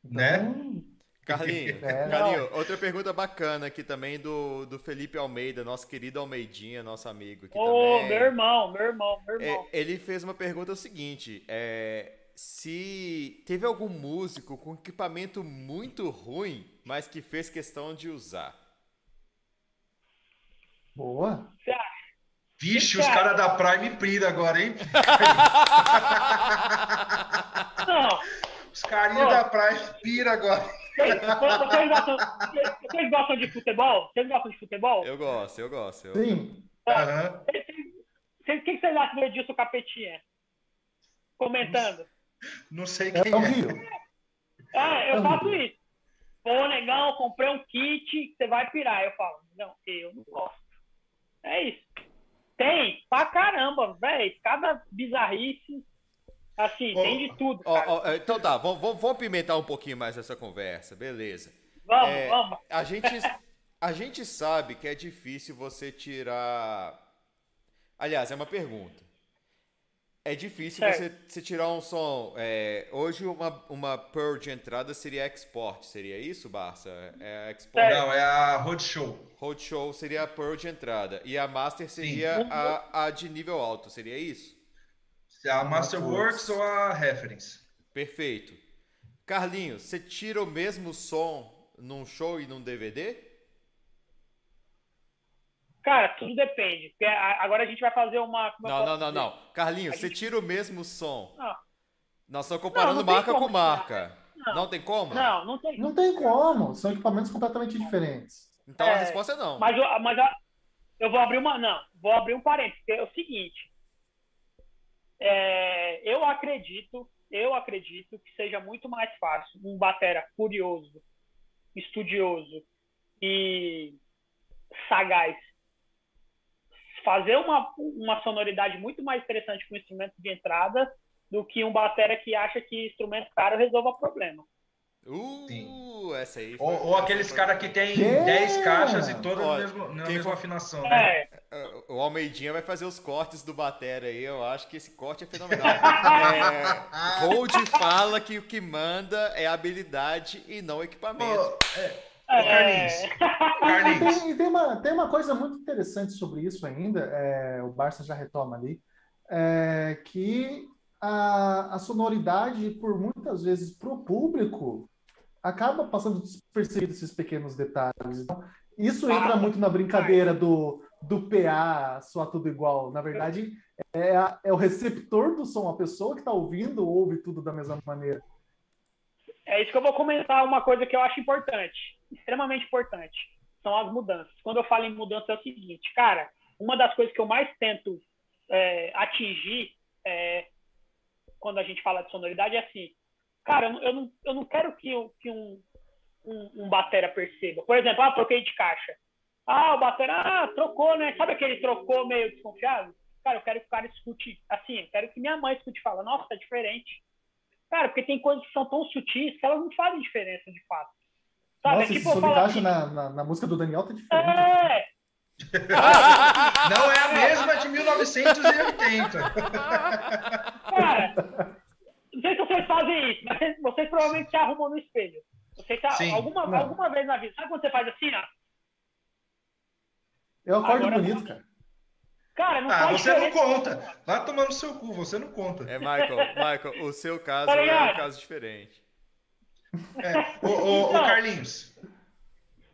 [SPEAKER 6] Então, né?
[SPEAKER 1] Carlinho, é, Carlinho outra pergunta bacana aqui também do, do Felipe Almeida, nosso querido Almeidinha, nosso amigo aqui
[SPEAKER 3] oh, também. meu irmão, meu irmão, meu irmão.
[SPEAKER 1] É, ele fez uma pergunta o seguinte, é, se teve algum músico com equipamento muito ruim, mas que fez questão de usar.
[SPEAKER 2] Boa.
[SPEAKER 6] Vixe, os caras da Prime pira agora, hein?
[SPEAKER 3] Não.
[SPEAKER 6] Os carinhas da Prime pira agora.
[SPEAKER 3] Vocês, gostam, vocês gostam de futebol? Vocês gostam de futebol?
[SPEAKER 1] Eu gosto, eu gosto. Eu...
[SPEAKER 2] Sim.
[SPEAKER 3] Uhum. O que vocês acham do Edilson Capetinha? Comentando.
[SPEAKER 6] Não sei quem é.
[SPEAKER 2] É,
[SPEAKER 3] é eu faço isso. Pô, legal, comprei um kit, você vai pirar. Eu falo, não, eu não gosto. É isso. Tem, pra caramba, velho. Cada bizarrice. Assim, oh, tem de tudo.
[SPEAKER 1] Oh, oh, então tá, vamos, vamos pimentar um pouquinho mais essa conversa, beleza.
[SPEAKER 3] Vamos, é, vamos.
[SPEAKER 1] A gente, a gente sabe que é difícil você tirar. Aliás, é uma pergunta. É difícil você, você, tirar um som. É, hoje, uma, uma Pearl de entrada seria export, seria isso, Barça? É export?
[SPEAKER 6] Não, é a Roadshow.
[SPEAKER 1] Roadshow seria a Pearl de entrada. E a Master seria a, a de nível alto, seria isso?
[SPEAKER 6] A Masterworks ou a Reference.
[SPEAKER 1] Perfeito. Carlinhos, você tira o mesmo som num show e num DVD?
[SPEAKER 3] Cara, tudo depende. Agora a gente vai fazer uma.
[SPEAKER 1] Não, não, não, não. Carlinhos, você tira o mesmo som. Não. Nós estamos comparando não, não marca com marca. Não. não. tem como?
[SPEAKER 3] Não, não tem.
[SPEAKER 2] Não tem como. São equipamentos completamente diferentes.
[SPEAKER 1] Então é, a resposta é não.
[SPEAKER 3] Mas, mas eu vou abrir uma. Não, vou abrir um parênteses. É o seguinte. É, eu acredito, eu acredito que seja muito mais fácil um batera curioso, estudioso e sagaz fazer uma, uma sonoridade muito mais interessante com instrumento de entrada do que um batera que acha que instrumento caro resolva o problema.
[SPEAKER 1] Uh, Sim. essa aí.
[SPEAKER 6] Ou, ou aqueles caras que tem 10 caixas e todas na mesma, na mesma afinação, né?
[SPEAKER 1] É. é. O Almeidinha vai fazer os cortes do batera aí. Eu acho que esse corte é fenomenal. é, Hold fala que o que manda é habilidade e não equipamento.
[SPEAKER 6] Oh, é. Carlinhos.
[SPEAKER 2] Carlinhos. Tem, tem, uma, tem uma coisa muito interessante sobre isso ainda, é, o Barça já retoma ali, é, que a, a sonoridade, por muitas vezes, para o público, acaba passando despercebido esses pequenos detalhes. Então, isso entra ah, muito na brincadeira do, do PA, soar tudo igual. Na verdade, é, a, é o receptor do som, a pessoa que está ouvindo ouve tudo da mesma maneira.
[SPEAKER 3] É isso que eu vou comentar, uma coisa que eu acho importante extremamente importante. São as mudanças. Quando eu falo em mudança é o seguinte, cara, uma das coisas que eu mais tento é, atingir é, quando a gente fala de sonoridade é assim, cara, eu, eu, não, eu não quero que, que um, um, um batera perceba. Por exemplo, ah, troquei de caixa. Ah, o batera, ah, trocou, né? Sabe aquele trocou meio desconfiado? Cara, eu quero que o cara escute, assim, eu quero que minha mãe escute e fala, nossa, tá diferente. Cara, porque tem coisas que são tão sutis que elas não fazem diferença de fato.
[SPEAKER 2] Sabe? Nossa, tipo, esse som assim, na, na, na, música do Daniel tá diferente. É.
[SPEAKER 6] Não é a mesma de 1980.
[SPEAKER 3] Cara, não sei se vocês fazem isso, mas vocês, vocês provavelmente se arrumam no espelho. Você tá, alguma, alguma vez na vida. Sabe quando você faz assim, ó?
[SPEAKER 2] Eu acordo Agora, bonito, cara.
[SPEAKER 3] Cara, não
[SPEAKER 6] ah, você não conta. Vai tomar no seu cu, você não conta.
[SPEAKER 1] É, Michael, Michael, o seu caso tá é um caso diferente.
[SPEAKER 6] É, o, o, o, Carlinhos.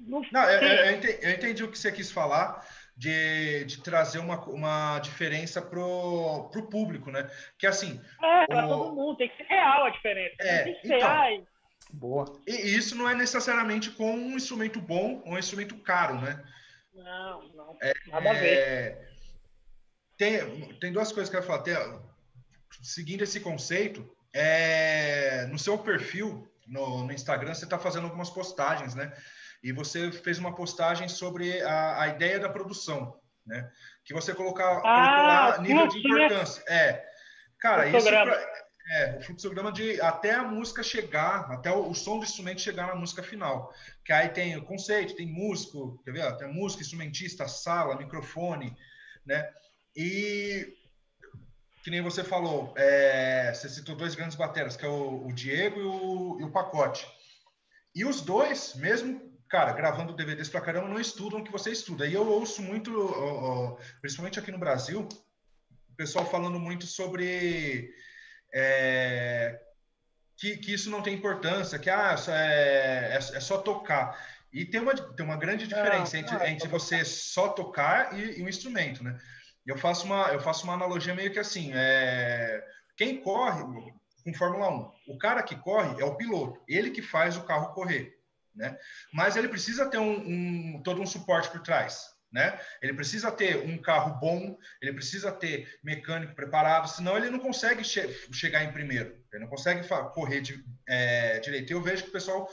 [SPEAKER 6] Não, eu, eu, entendi, eu, entendi, o que você quis falar de, de trazer uma, uma diferença pro, pro público, né? Que assim.
[SPEAKER 3] É, para todo mundo, tem que ser real a diferença. É, tem que ser,
[SPEAKER 2] então, ai. Boa.
[SPEAKER 6] E isso não é necessariamente com um instrumento bom ou um instrumento caro, né?
[SPEAKER 3] Não, não. É, nada a ver. É,
[SPEAKER 6] tem, tem duas coisas que eu quero falar. Tem, seguindo esse conceito, é, no seu perfil no, no Instagram, você está fazendo algumas postagens, né? E você fez uma postagem sobre a, a ideia da produção, né? Que você colocar, ah, nível de importância. É. Cara, isso pra, É, o fluxograma de até a música chegar, até o, o, som do instrumento chegar na música final. Que aí tem o conceito, tem músico, quer ver? Tem música, instrumentista, sala, microfone, né? E que nem você falou, é, você citou dois grandes bateras, que é o, o Diego e o, e o Pacote. E os dois, mesmo cara, gravando DVDs pra caramba, não estudam o que você estuda. E eu ouço muito, principalmente aqui no Brasil, o pessoal falando muito sobre é, que, que, isso não tem importância, que ah, é, é, é, só tocar. E tem uma, tem uma grande diferença entre, é entre você só tocar e, e um instrumento, né? Eu faço uma, eu faço uma analogia meio que assim, é, quem corre com Fórmula 1, o cara que corre é o piloto, ele que faz o carro correr né? Mas ele precisa ter um, um, todo um suporte por trás, né? Ele precisa ter um carro bom, ele precisa ter mecânico preparado, senão ele não consegue che chegar em primeiro, ele não consegue correr de, é, direito. Eu vejo que o pessoal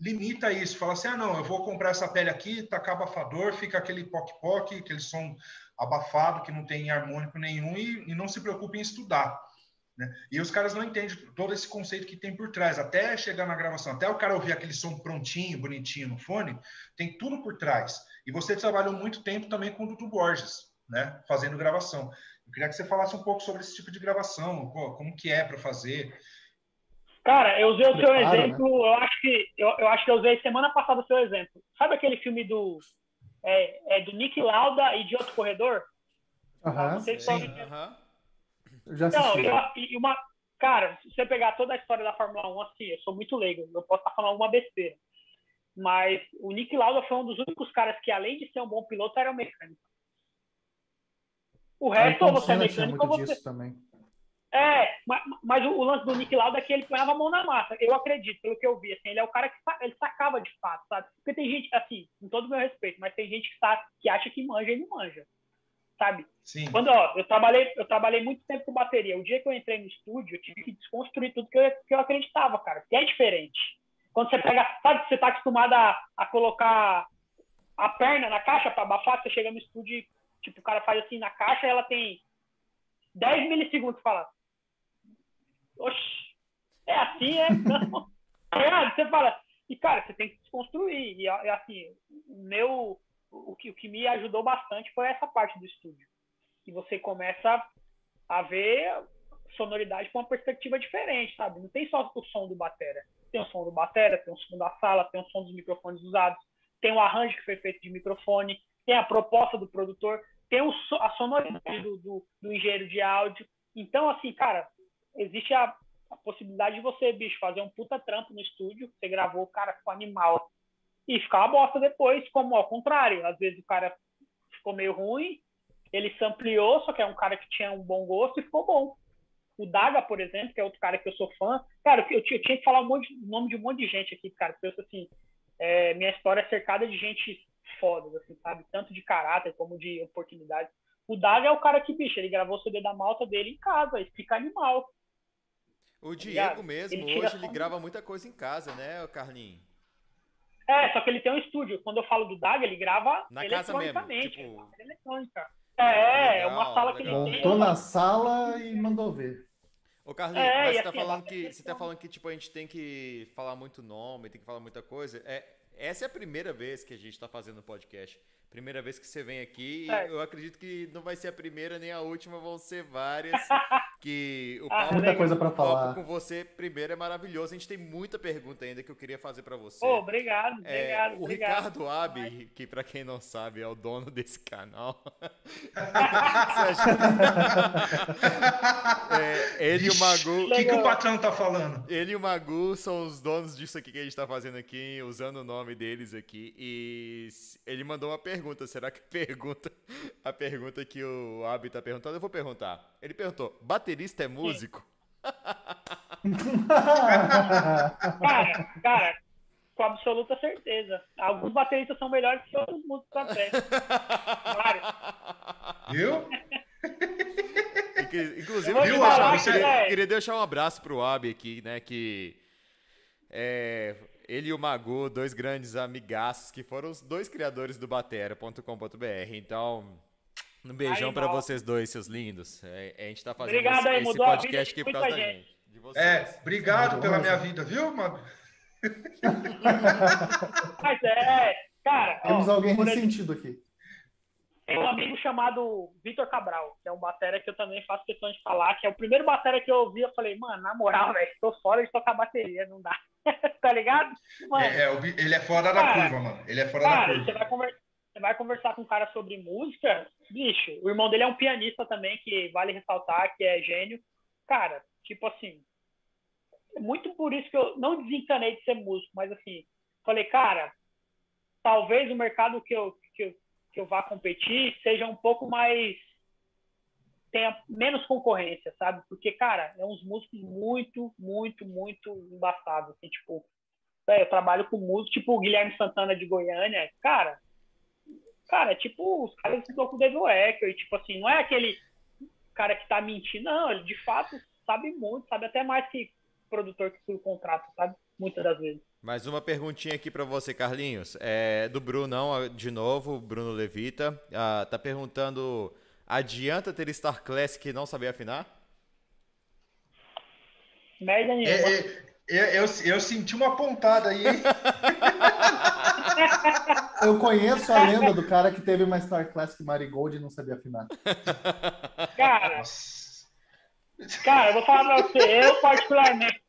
[SPEAKER 6] limita isso, fala assim, ah, não, eu vou comprar essa pele aqui, tacar abafador, fica aquele poc-poc, aquele som abafado que não tem harmônico nenhum e, e não se preocupe em estudar. Né? E os caras não entendem todo esse conceito que tem por trás, até chegar na gravação, até o cara ouvir aquele som prontinho, bonitinho no fone, tem tudo por trás. E você trabalhou muito tempo também com o Dudu Borges, né? fazendo gravação. Eu queria que você falasse um pouco sobre esse tipo de gravação, como que é para fazer.
[SPEAKER 3] Cara, eu usei o seu Prepara, exemplo, né? eu acho que eu, eu, acho que eu usei semana passada o seu exemplo. Sabe aquele filme do é, é do Nick Lauda e de outro corredor?
[SPEAKER 2] Aham.
[SPEAKER 3] Não sei se
[SPEAKER 2] sim, eu já assisti.
[SPEAKER 3] Não, e uma, cara, se você pegar toda a história da Fórmula 1, assim, eu sou muito leigo, eu posso estar falando alguma besteira. Mas o Nick Lauda foi um dos únicos caras que, além de ser um bom piloto, era um mecânico. O resto, ou você é mecânico, ou você.
[SPEAKER 2] Também.
[SPEAKER 3] É, mas, mas o, o, lance do Nick Lauda é que ele ponhava a mão na massa. Eu acredito, pelo que eu vi. Assim, ele é o cara que ele sacava de fato, sabe? Porque tem gente, assim, com todo o meu respeito, mas tem gente que, tá, que acha que manja e não manja sabe?
[SPEAKER 6] Sim.
[SPEAKER 3] Quando, ó, eu trabalhei, eu trabalhei muito tempo com bateria. O dia que eu entrei no estúdio, eu tive que desconstruir tudo que eu, que eu acreditava, cara, porque é diferente. Quando você pega, sabe, você tá acostumado a, a colocar a perna na caixa para abafar, você chega no estúdio, tipo, o cara faz assim na caixa, ela tem 10 milissegundos fala. Oxi, é assim, é? Não. É, você fala, e cara, você tem que desconstruir. E assim, o meu o que, o que me ajudou bastante foi essa parte do estúdio. Que você começa a ver sonoridade com uma perspectiva diferente, sabe? Não tem só o som do batera. Tem o som do batera, tem o som da sala, tem o som dos microfones usados, tem o arranjo que foi feito de microfone, tem a proposta do produtor, tem o, a sonoridade do, do, do engenheiro de áudio. Então, assim, cara, existe a, a possibilidade de você, bicho, fazer um puta trampo no estúdio, você gravou o cara com animal, e ficar uma bosta depois, como ao contrário. Às vezes o cara ficou meio ruim, ele se ampliou, só que é um cara que tinha um bom gosto e ficou bom. O Daga, por exemplo, que é outro cara que eu sou fã, cara, eu, eu tinha que falar um nome de um monte de gente aqui, cara, porque eu, assim, é, minha história é cercada de gente foda, assim, sabe? Tanto de caráter como de oportunidades. O Daga é o cara que, bicho, ele gravou o CD da malta dele em casa, e fica animal.
[SPEAKER 1] O tá Diego mesmo, ele hoje ele grava muita coisa em casa, né, Carlinhos?
[SPEAKER 3] É, só que ele tem um estúdio. Quando eu falo do DAG, ele grava
[SPEAKER 1] Na eletronicamente.
[SPEAKER 3] Casa mesmo, tipo... eletrônica. É, é uma sala que ele
[SPEAKER 2] tem. Montou na sala e mandou ver.
[SPEAKER 1] Ô, Carlinhos, é, mas você tá, assim, falando que, você tá falando que tipo, a gente tem que falar muito nome, tem que falar muita coisa. É, essa é a primeira vez que a gente está fazendo podcast. Primeira vez que você vem aqui. É. Eu acredito que não vai ser a primeira nem a última, vão ser várias. que o
[SPEAKER 2] ah, papo, muita coisa para falar.
[SPEAKER 1] com você primeiro é maravilhoso. A gente tem muita pergunta ainda que eu queria fazer para você.
[SPEAKER 3] Oh, obrigado, é, obrigado.
[SPEAKER 1] O
[SPEAKER 3] obrigado.
[SPEAKER 1] Ricardo Abi, que para quem não sabe é o dono desse canal. é, ele e o Magu.
[SPEAKER 6] O que, que, o patrão tá falando?
[SPEAKER 1] Ele e o Magu são os donos disso aqui que a gente tá fazendo aqui, usando o nome deles aqui. E ele mandou uma pergunta. Será que pergunta a pergunta que o Abi tá perguntando? Eu vou perguntar. Ele perguntou: baterista é músico?
[SPEAKER 3] cara, cara, com absoluta certeza. Alguns bateristas são melhores que outros músicos até. Vários.
[SPEAKER 6] Viu?
[SPEAKER 1] Inclusive, eu queria, queria, queria, deixar um abraço pro Abi aqui, né? Que é, ele e o Magu, dois grandes amigaços, que foram os dois criadores do Batera.com.br. Então, um beijão para vocês dois, seus lindos. É, a gente tá fazendo
[SPEAKER 3] Obrigado,
[SPEAKER 1] esse,
[SPEAKER 3] aí,
[SPEAKER 1] esse podcast aqui por causa da gente.
[SPEAKER 6] É, obrigado pela minha vida, viu, mano?
[SPEAKER 3] Mas é, cara.
[SPEAKER 2] Temos ó, alguém ressentido aqui.
[SPEAKER 3] Tem um amigo chamado Vitor Cabral, que é um batera que eu também faço questão de falar, que é o primeiro batera que eu ouvi, eu falei, mano, na moral, velho, tô fora de tocar bateria, não dá. tá ligado?
[SPEAKER 6] Mano, é, é, ele é fora cara, da curva, mano. Ele é fora cara, da curva.
[SPEAKER 3] Você vai, conver... você vai conversar com um cara sobre música, bicho, o irmão dele é um pianista também, que vale ressaltar, que é gênio. Cara, tipo assim, é muito por isso que eu não desencanei de ser músico, mas assim, falei, cara, talvez o mercado que eu, que eu, que eu vá competir seja um pouco mais tenha menos concorrência, sabe? Porque, cara, é uns músicos muito, muito, muito embaçados, assim, tipo, é, eu trabalho com músicos, tipo o Guilherme Santana de Goiânia, cara, cara, é tipo, os caras que estão com o Devil e tipo assim, não é aquele cara que tá mentindo, não, ele de fato sabe muito, sabe até mais que produtor que o contrato, sabe? Muitas das vezes.
[SPEAKER 1] Mais uma perguntinha aqui para você, Carlinhos. É do Brunão, de novo, Bruno Levita. Ah, tá perguntando: adianta ter Star Classic e não saber afinar?
[SPEAKER 3] Merda nenhuma. É,
[SPEAKER 6] é, eu, eu, senti uma pontada aí, hein?
[SPEAKER 2] eu conheço a lenda do cara que teve uma Star Classic Marigold e não sabia afinar.
[SPEAKER 3] Cara. Cara, eu vou falar pra você, eu particularmente.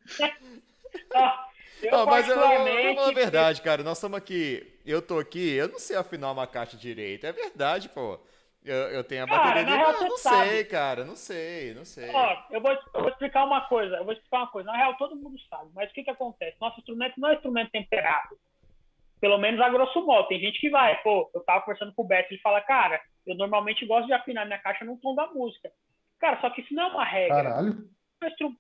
[SPEAKER 1] eu não, mas particularmente. Eu, eu, eu, verdade, cara. Nós estamos aqui. Eu tô aqui, eu não sei afinar uma caixa direito. É verdade, pô. Eu, eu tenho a bateria cara, ali, mas não sabe. sei, cara. Não sei, não sei.
[SPEAKER 3] Ó, eu vou, eu vou explicar uma coisa. Eu vou explicar uma coisa. Na real, todo mundo sabe. Mas o que que acontece? Nosso instrumento não é instrumento temperado. Pelo menos a grosso modo. Tem gente que vai. Pô, eu tava conversando com o Beto, ele fala, cara, eu normalmente gosto de afinar minha caixa no tom da música. Cara, só que isso não é uma regra.
[SPEAKER 2] Caralho.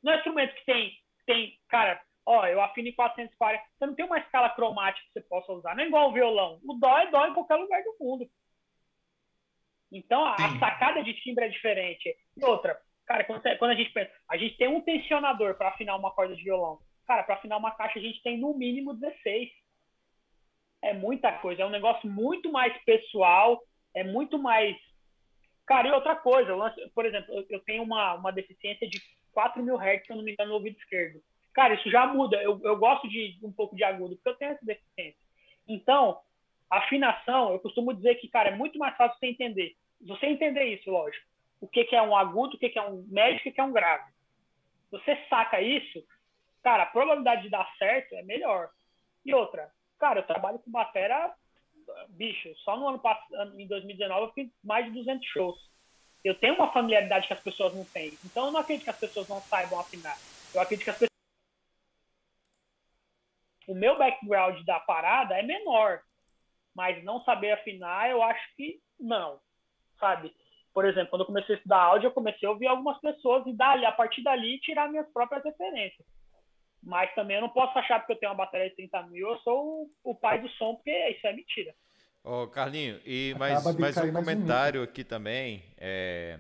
[SPEAKER 3] Não é instrumento que tem, tem, cara, ó, eu afino em 440. Você não tem uma escala cromática que você possa usar. Não é igual o violão. O dó é dó em qualquer lugar do mundo. Então, a, a sacada de timbre é diferente. E outra, cara, quando, quando, a gente pensa, a gente tem um tensionador para afinar uma corda de violão. Cara, para afinar uma caixa, a gente tem no mínimo 16. É muita coisa. É um negócio muito mais pessoal. É muito mais Cara, e outra coisa, por exemplo, eu tenho uma, uma deficiência de 4 mil Hz, se eu não me engano, no ouvido esquerdo. Cara, isso já muda. Eu, eu gosto de um pouco de agudo, porque eu tenho essa deficiência. Então, afinação, eu costumo dizer que, cara, é muito mais fácil você entender. Você entender isso, lógico. O que, que é um agudo, o que, que é um médio, o que, que é um grave. Você saca isso, cara, a probabilidade de dar certo é melhor. E outra, cara, eu trabalho com batera bicho, só no ano passado, em 2019, eu fiz mais de 200 shows. Eu tenho uma familiaridade que as pessoas não têm. Então, eu não acredito que as pessoas não saibam afinar. Eu acredito que as pessoas. O meu background da parada é menor. Mas não saber afinar, eu acho que não. Sabe? Por exemplo, quando eu comecei a estudar áudio, eu comecei a ouvir algumas pessoas e dali, a partir dali tirar minhas próprias referências. Mas também eu não posso achar porque eu tenho uma bateria de 30 mil, eu sou o, o pai do som, porque isso é mentira.
[SPEAKER 1] Ô, Carlinho, e mais, mais um comentário aqui também. É,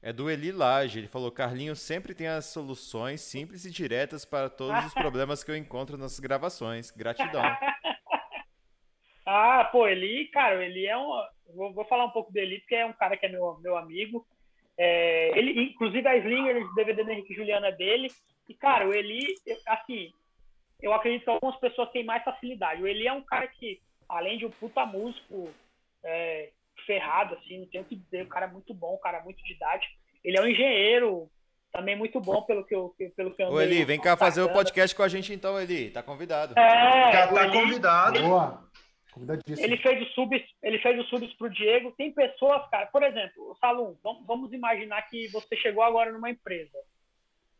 [SPEAKER 1] é do Eli Lage. Ele falou: Carlinho sempre tem as soluções simples e diretas para todos os problemas que eu encontro nas gravações. Gratidão.
[SPEAKER 3] ah, pô, Eli, cara, ele é um. Vou, vou falar um pouco dele, porque é um cara que é meu, meu amigo. É, ele, inclusive, a Slinger, o DVD do Henrique Juliana dele. E, cara, o Eli, assim, eu acredito que algumas pessoas têm mais facilidade. O Eli é um cara que, além de um puta músico é, ferrado, assim, não tenho o que dizer, o cara é muito bom, o cara é muito didático. Ele é um engenheiro também muito bom pelo que eu pelo que eu
[SPEAKER 1] Ô, Eli, vem cá fazer o podcast com a gente então, Eli. Tá convidado.
[SPEAKER 3] É,
[SPEAKER 6] Já tá Eli, convidado.
[SPEAKER 2] Boa.
[SPEAKER 3] Ele fez os subs, ele fez os subs pro Diego. Tem pessoas, cara, por exemplo, o Salum, vamos imaginar que você chegou agora numa empresa.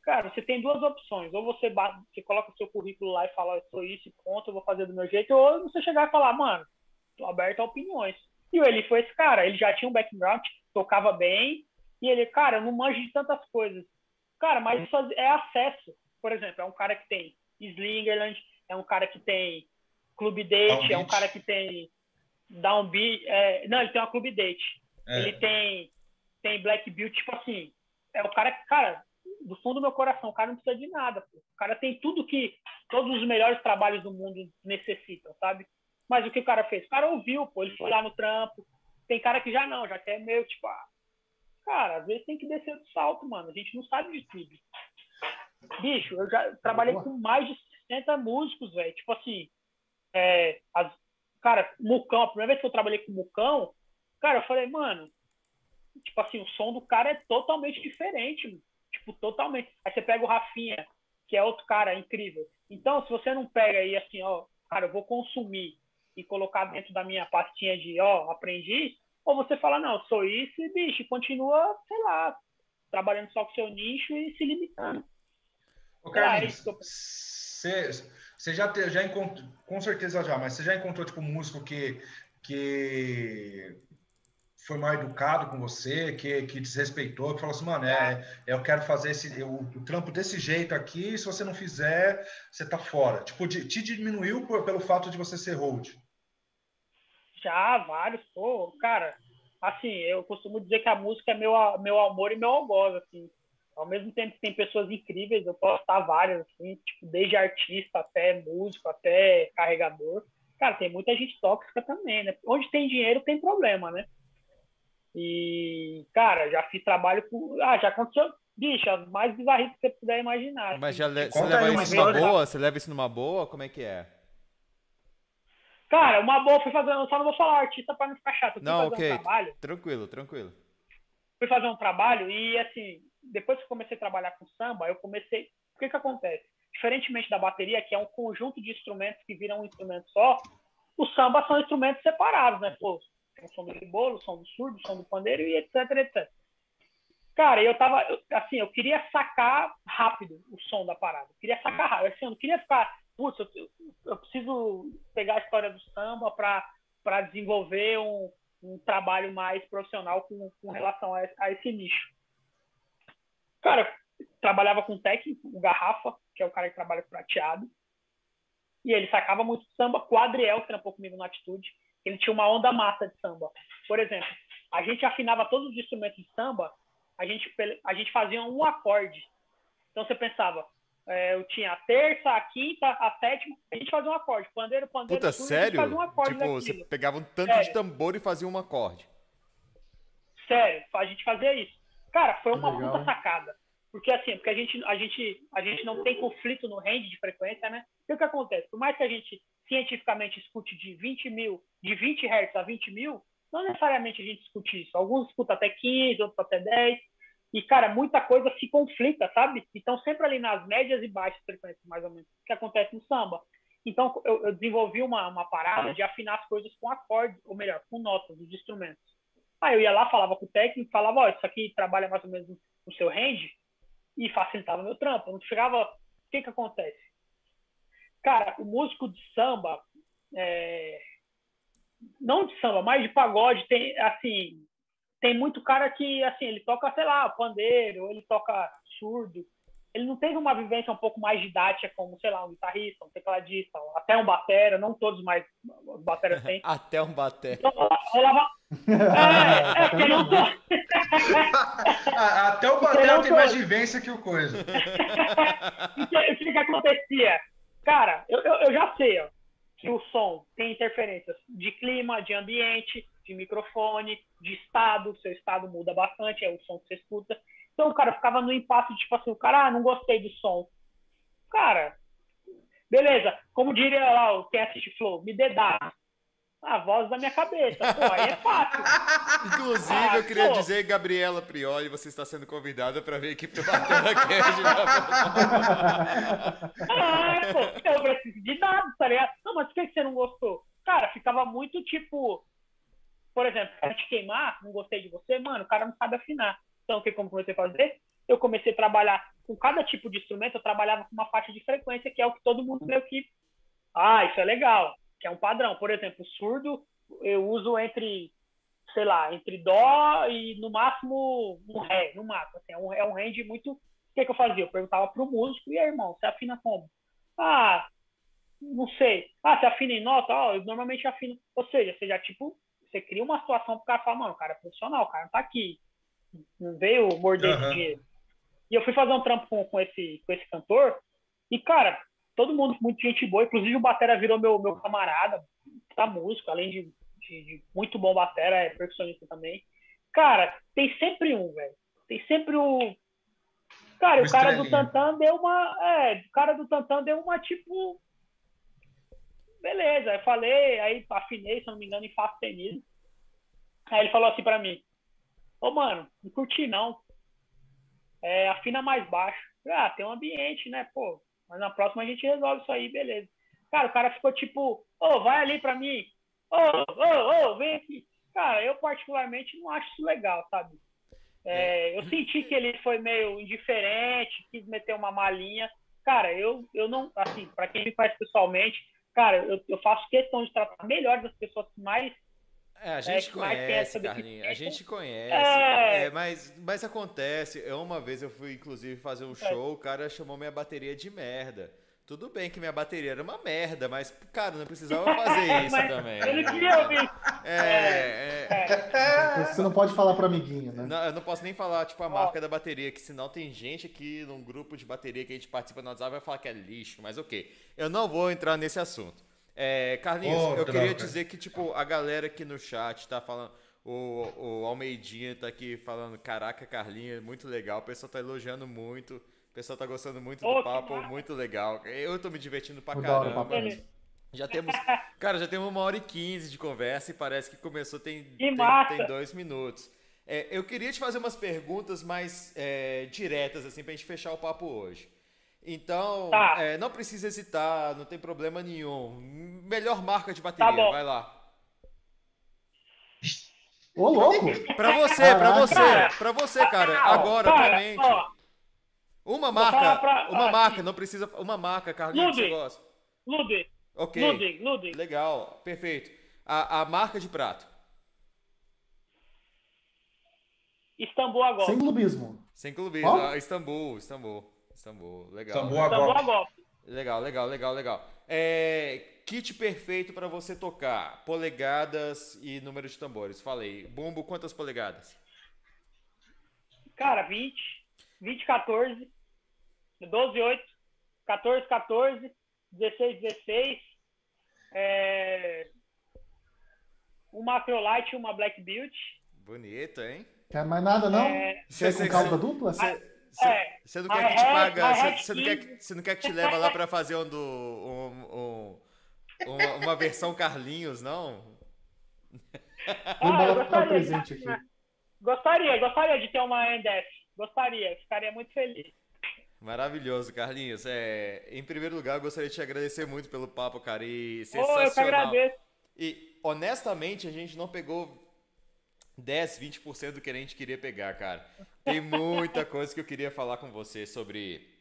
[SPEAKER 3] Cara, você tem duas opções. Ou você, você coloca o seu currículo lá e fala, eu sou isso, ponto, eu vou fazer do meu jeito. Ou você chegar e falar, mano, tô aberto a opiniões. E ele foi esse cara. Ele já tinha um background, tocava bem. E ele, cara, eu não manjo de tantas coisas. Cara, mas isso é acesso. Por exemplo, é um cara que tem Slingerland, é um cara que tem Clube Date, é um cara que tem Downbeat. É, não, ele tem uma Clube Date. É. Ele tem, tem Black Beauty, tipo assim. É o cara que, cara, do fundo do meu coração, o cara não precisa de nada. Pô. O cara tem tudo que todos os melhores trabalhos do mundo necessitam, sabe? Mas o que o cara fez? O cara ouviu, pô, ele foi lá no trampo. Tem cara que já não, já quer meio tipo, ah, cara, às vezes tem que descer do salto, mano. A gente não sabe de tudo. bicho, eu já trabalhei Boa. com mais de 60 músicos, velho. Tipo assim, é, as, cara, Mucão, a primeira vez que eu trabalhei com Mucão, cara, eu falei, mano, tipo assim, o som do cara é totalmente diferente, tipo, totalmente. Aí você pega o Rafinha, que é outro cara incrível. Então, se você não pega aí assim, ó, cara, eu vou consumir e colocar dentro da minha pastinha de, ó, aprendi, ou você fala, não, sou isso e, bicho, continua, sei lá, trabalhando só com seu nicho e se limitando.
[SPEAKER 6] Ô, Carlinhos, você, você já, te, já encontrou, com certeza já, mas você já encontrou, tipo, um músico que, que foi mal educado com você, que, que desrespeitou, que falou assim, mano, é, eu quero fazer esse, o, o trampo desse jeito aqui, se você não fizer, você tá fora. Tipo, de, te diminuiu por, pelo fato de você ser hold?
[SPEAKER 3] Já, vários, pô, cara, assim, eu costumo dizer que a música é meu, meu amor e meu algoz, assim. Ao mesmo tempo que tem pessoas incríveis, eu posso estar várias, assim, tipo, desde artista até músico, até carregador. Cara, tem muita gente tóxica também, né? Onde tem dinheiro tem problema, né? E, cara, já fiz trabalho com. Ah, já aconteceu. Bicho, as mais bizarras que você puder imaginar.
[SPEAKER 1] Mas já le... você leva isso numa boa? Você leva isso numa boa? Como é que é?
[SPEAKER 3] Cara, uma boa, fui fazer. Eu só não vou falar artista pra não ficar chato.
[SPEAKER 1] não, ok. Um trabalho, tranquilo, tranquilo.
[SPEAKER 3] Fui fazer um trabalho e, assim, depois que eu comecei a trabalhar com samba, eu comecei. O que que acontece? Diferentemente da bateria, que é um conjunto de instrumentos que viram um instrumento só, o samba são instrumentos separados, né? Pô, o som do bolo, o som do surdo, o som do pandeiro e etc, etc. Cara, eu tava, assim, eu queria sacar rápido o som da parada. Eu queria sacar rápido. Assim, eu não queria ficar, putz, eu, eu preciso pegar a história do samba para desenvolver um, um trabalho mais profissional com, com relação a, a esse nicho. Cara, trabalhava com técnico, o Garrafa, que é o cara que trabalha com prateado. E ele sacava muito samba. Com o Adriel, que trampou comigo na Atitude ele tinha uma onda massa de samba. Por exemplo, a gente afinava todos os instrumentos de samba, a gente, a gente fazia um acorde. Então você pensava, é, eu tinha a terça, a quinta, a sétima, a gente fazia um acorde. Pandeiro, pandeiro,
[SPEAKER 1] Puta, tudo, sério? Um acorde tipo, daquilo. você pegava um tanto sério. de tambor e fazia um acorde.
[SPEAKER 3] Sério, a gente fazia isso. Cara, foi uma Legal. puta sacada. Porque assim, porque a gente, a gente, a gente não tem conflito no range de frequência, né? E o que acontece? Por mais que a gente cientificamente escute de 20 mil, de 20 Hz a 20 mil, não necessariamente a gente escute isso. Alguns escutam até 15, outros até 10. E, cara, muita coisa se conflita, sabe? Então, sempre ali nas médias e baixas frequências, mais ou menos, que acontece no samba. Então, eu, eu desenvolvi uma, uma parada de afinar as coisas com acordes, ou melhor, com notas dos instrumentos. Aí eu ia lá, falava com o técnico, falava, ó, oh, isso aqui trabalha mais ou menos no seu range, e facilitava meu trampo. Não chegava. O que que acontece? Cara, o músico de samba, é... não de samba, mas de pagode, tem assim, tem muito cara que assim, ele toca, sei lá, pandeiro, ele toca surdo. Ele não teve uma vivência um pouco mais didática como, sei lá, um guitarrista, um tecladista, até um batera, não todos mais os bateras têm.
[SPEAKER 1] até um batera.
[SPEAKER 3] Então, rolava... É, é, porque não tô...
[SPEAKER 6] até o batera tem mais vivência que o coisa.
[SPEAKER 3] o que, que, que acontecia? Cara, eu, eu, eu já sei ó, que o som tem interferências de clima, de ambiente, de microfone, de estado. Seu estado muda bastante, é o som que você escuta. Então o cara ficava no impasse, tipo assim, o cara, ah, não gostei do som. Cara, beleza, como diria lá o quem Flow, me dê dados. A voz da minha cabeça. Pô, aí é fácil.
[SPEAKER 1] Inclusive, ah, eu queria pô. dizer, Gabriela Prioli, você está sendo convidada para vir aqui para o Batana Cash.
[SPEAKER 3] ah, pô, eu preciso de dados, tá ligado? Não, mas por que você não gostou? Cara, ficava muito tipo. Por exemplo, quero te queimar, não gostei de você, mano, o cara não sabe afinar. Então, o que eu comecei a fazer? Eu comecei a trabalhar com cada tipo de instrumento, eu trabalhava com uma faixa de frequência, que é o que todo mundo meio que. Ah, isso é legal que é um padrão. Por exemplo, surdo eu uso entre, sei lá, entre dó e no máximo um ré, no máximo. Assim, é, um, é um range muito. O que, que eu fazia? Eu perguntava pro músico, e aí, irmão, você afina como? Ah, não sei. Ah, você afina em nota? Ah, eu normalmente afino. Ou seja, você já, tipo, você cria uma situação pro cara falar, mano, o cara é profissional, o cara não tá aqui. Não veio morder uhum. dinheiro. E eu fui fazer um trampo com, com, esse, com esse cantor, e, cara, todo mundo muito gente boa, inclusive o Batera virou meu, meu camarada, tá músico, além de, de, de muito bom Batera, é percussionista também. Cara, tem sempre um, velho. Tem sempre o. Cara, o cara do Tantan deu uma. É, o cara do Tantan deu uma tipo. Beleza, eu falei, aí afinei, se não me engano, em Fá sustenido. Aí ele falou assim pra mim: Ô, mano, não curti não. É, afina mais baixo. Ah, tem um ambiente, né, pô. Mas na próxima a gente resolve isso aí, beleza. Cara, o cara ficou tipo, ô, oh, vai ali pra mim. Ô, ô, ô, vem aqui. Cara, eu particularmente não acho isso legal, sabe? É, é. eu senti que ele foi meio indiferente, quis meter uma malinha. Cara, eu, eu não, assim, para quem me faz pessoalmente, cara, eu, eu faço questão de tratar melhor das pessoas que mais
[SPEAKER 1] é, a gente é, conhece, Carlinhos, a gente conhece. É... É, mas, mas acontece. Eu, uma vez eu fui, inclusive, fazer um é. show, o cara chamou minha bateria de merda. Tudo bem que minha bateria era uma merda, mas, cara, não precisava fazer isso também. Ele queria ouvir.
[SPEAKER 2] É, é. Você não pode falar pro amiguinho, né?
[SPEAKER 1] Não, eu não posso nem falar, tipo, a marca da bateria, que senão tem gente aqui num grupo de bateria que a gente participa no WhatsApp vai falar que é lixo, mas ok. Eu não vou entrar nesse assunto. É, Carlinhos, oh, eu droga. queria dizer que, tipo, a galera aqui no chat tá falando. O, o Almeidinha tá aqui falando: Caraca, Carlinhos, muito legal. O pessoal tá elogiando muito. O pessoal tá gostando muito oh, do papo, muito legal. Eu tô me divertindo pra caramba. Já temos. Cara, já temos uma hora e quinze de conversa e parece que começou tem, tem, tem, dois minutos. É, eu queria te fazer umas perguntas mais é, diretas, assim, pra gente fechar o papo hoje. Então, tá. é, não precisa hesitar, não tem problema nenhum. Melhor marca de bateria, tá vai lá.
[SPEAKER 2] Ô, louco!
[SPEAKER 1] Pra você, pra você, pra você, cara. Agora, atualmente. Uma marca, pra... uma marca, não precisa. Uma marca, Carlinhos, que você gosta.
[SPEAKER 3] Ludwig.
[SPEAKER 1] Ok. Ludwig, Ludwig. Legal, perfeito. A, a marca de prato.
[SPEAKER 3] Istambul agora.
[SPEAKER 2] Sem clubismo.
[SPEAKER 1] Sem clubismo. Oh? Istambul, Istambul. Istambul, legal.
[SPEAKER 6] Istambul agora.
[SPEAKER 1] Legal, legal, legal, legal. É, kit perfeito para você tocar. Polegadas e número de tambores. Falei. Bumbo, quantas polegadas?
[SPEAKER 3] Cara, 20, 20, 14, 12, 8, 14, 14, 16, 16. É... Uma Acrolite e uma Black Beauty.
[SPEAKER 1] Bonito, hein?
[SPEAKER 2] Quer mais nada, não? É... Você é com cauda dupla? Cê...
[SPEAKER 1] É, você não quer que te paga, você não quer, você não quer que te leva lá para fazer um, do, um, um, uma, uma, versão Carlinhos, não?
[SPEAKER 3] Ah, eu gostaria, presente aqui. gostaria, gostaria de ter uma NDF. Gostaria, ficaria muito feliz.
[SPEAKER 1] Maravilhoso, Carlinhos. É, em primeiro lugar, eu gostaria de te agradecer muito pelo papo, cara. E sensacional.
[SPEAKER 3] Oh, eu que agradeço.
[SPEAKER 1] E honestamente, a gente não pegou 10, 20% do que a gente queria pegar, cara. Tem muita coisa que eu queria falar com você sobre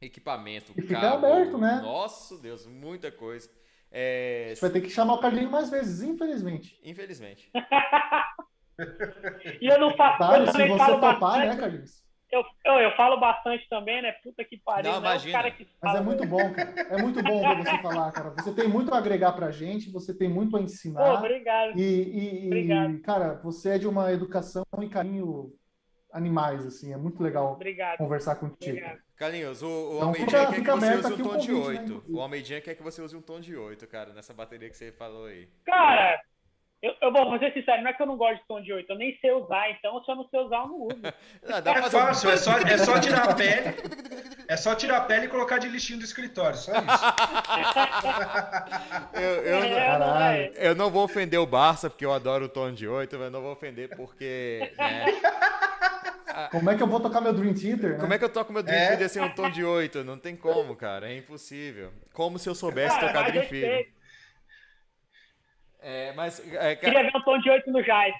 [SPEAKER 1] equipamento,
[SPEAKER 2] e cabo. aberto, né?
[SPEAKER 1] Nossa, Deus, muita coisa. É...
[SPEAKER 2] Você vai ter que chamar o Carlinho mais vezes, infelizmente.
[SPEAKER 1] Infelizmente.
[SPEAKER 3] e eu não faço.
[SPEAKER 2] Claro, se você topar, bastante. né, Carlinhos?
[SPEAKER 3] Eu, eu, eu, falo bastante também, né? Puta que pariu. Não,
[SPEAKER 1] né? imagina.
[SPEAKER 2] Que Mas é muito bom, cara. É muito bom ver você falar, cara. Você tem muito a agregar pra gente, você tem muito a ensinar. Pô,
[SPEAKER 3] obrigado.
[SPEAKER 2] E, e, obrigado. e, cara, você é de uma educação e carinho animais, assim. É muito legal
[SPEAKER 3] obrigado.
[SPEAKER 2] conversar contigo. Obrigado.
[SPEAKER 1] Carlinhos, o, o então, Almeidinha quer que você use um tom de 8. Né? O Almeidinha quer que você use um tom de 8, cara, nessa bateria que você falou aí.
[SPEAKER 3] Cara, eu, eu vou ser sincero, não é que eu não gosto de tom de 8, eu nem sei usar, então se eu não sei usar, eu não uso.
[SPEAKER 6] Não, dá é fácil, é só, é só tirar a pele. É só tirar a pele e colocar de lixinho do escritório, só isso.
[SPEAKER 1] eu, eu, é, não, é. eu, não, vou ofender o Barça, porque eu adoro o tom de 8, mas não vou ofender porque. Né,
[SPEAKER 2] como é que eu vou tocar meu Dream Theater? Né?
[SPEAKER 1] Como é que eu toco meu Dream é? Theater sem um tom de 8? Não tem como, cara. É impossível. Como se eu soubesse cara, tocar Dream Theater. É, mas, é,
[SPEAKER 3] Queria ver um tom de 8 no Jazz.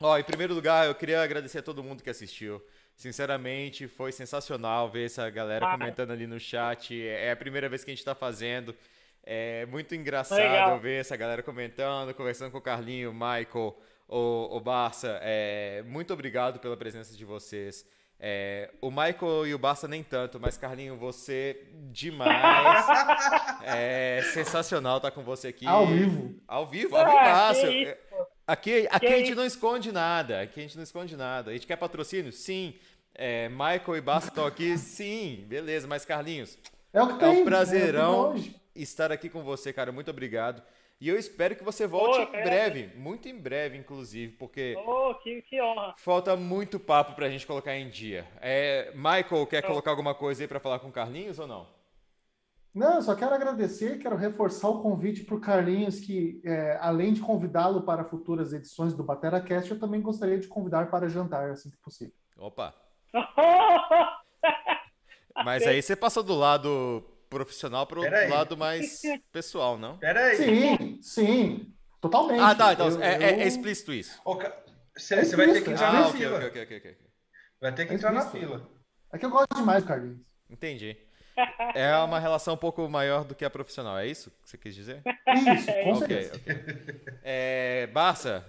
[SPEAKER 1] Ó, em primeiro lugar, eu queria agradecer a todo mundo que assistiu. Sinceramente, foi sensacional ver essa galera ah. comentando ali no chat. É a primeira vez que a gente está fazendo. É muito engraçado Legal. ver essa galera comentando, conversando com o Carlinho, o Michael, o, o Barça. É, muito obrigado pela presença de vocês. É, o Michael e o Barça nem tanto, mas Carlinho, você demais. é sensacional estar com você aqui.
[SPEAKER 2] Ao vivo.
[SPEAKER 1] Ao vivo, ao ah, vivo. Aqui, aqui a gente não esconde nada. Aqui a gente não esconde nada. A gente quer patrocínio? Sim. É, Michael e Barça estão aqui? Sim. Beleza, mas Carlinhos.
[SPEAKER 2] É, o que tem,
[SPEAKER 1] é um prazerão é estar aqui com você, cara. Muito obrigado. E eu espero que você volte oh, em breve, muito em breve, inclusive, porque.
[SPEAKER 3] Oh, que, que honra!
[SPEAKER 1] Falta muito papo pra gente colocar em dia. É, Michael, quer oh. colocar alguma coisa aí para falar com o Carlinhos ou não?
[SPEAKER 2] Não, só quero agradecer, quero reforçar o convite para o Carlinhos, que é, além de convidá-lo para futuras edições do BateraCast, eu também gostaria de convidar para jantar, assim que possível.
[SPEAKER 1] Opa! Mas aí você passou do lado profissional para o lado mais pessoal, não?
[SPEAKER 2] Peraí. Sim, sim. Totalmente.
[SPEAKER 1] Ah, tá. Então eu, é, eu... é, explícito isso.
[SPEAKER 6] Você, é vai ter que entrar ah, na okay, fila. Okay, okay, vai ter que é entrar na fila.
[SPEAKER 2] É que eu gosto demais do Carlinhos.
[SPEAKER 1] Entendi. É uma relação um pouco maior do que a profissional, é isso que você quis dizer?
[SPEAKER 2] Isso, com
[SPEAKER 1] okay,
[SPEAKER 2] certeza.
[SPEAKER 1] Okay. É, Barça?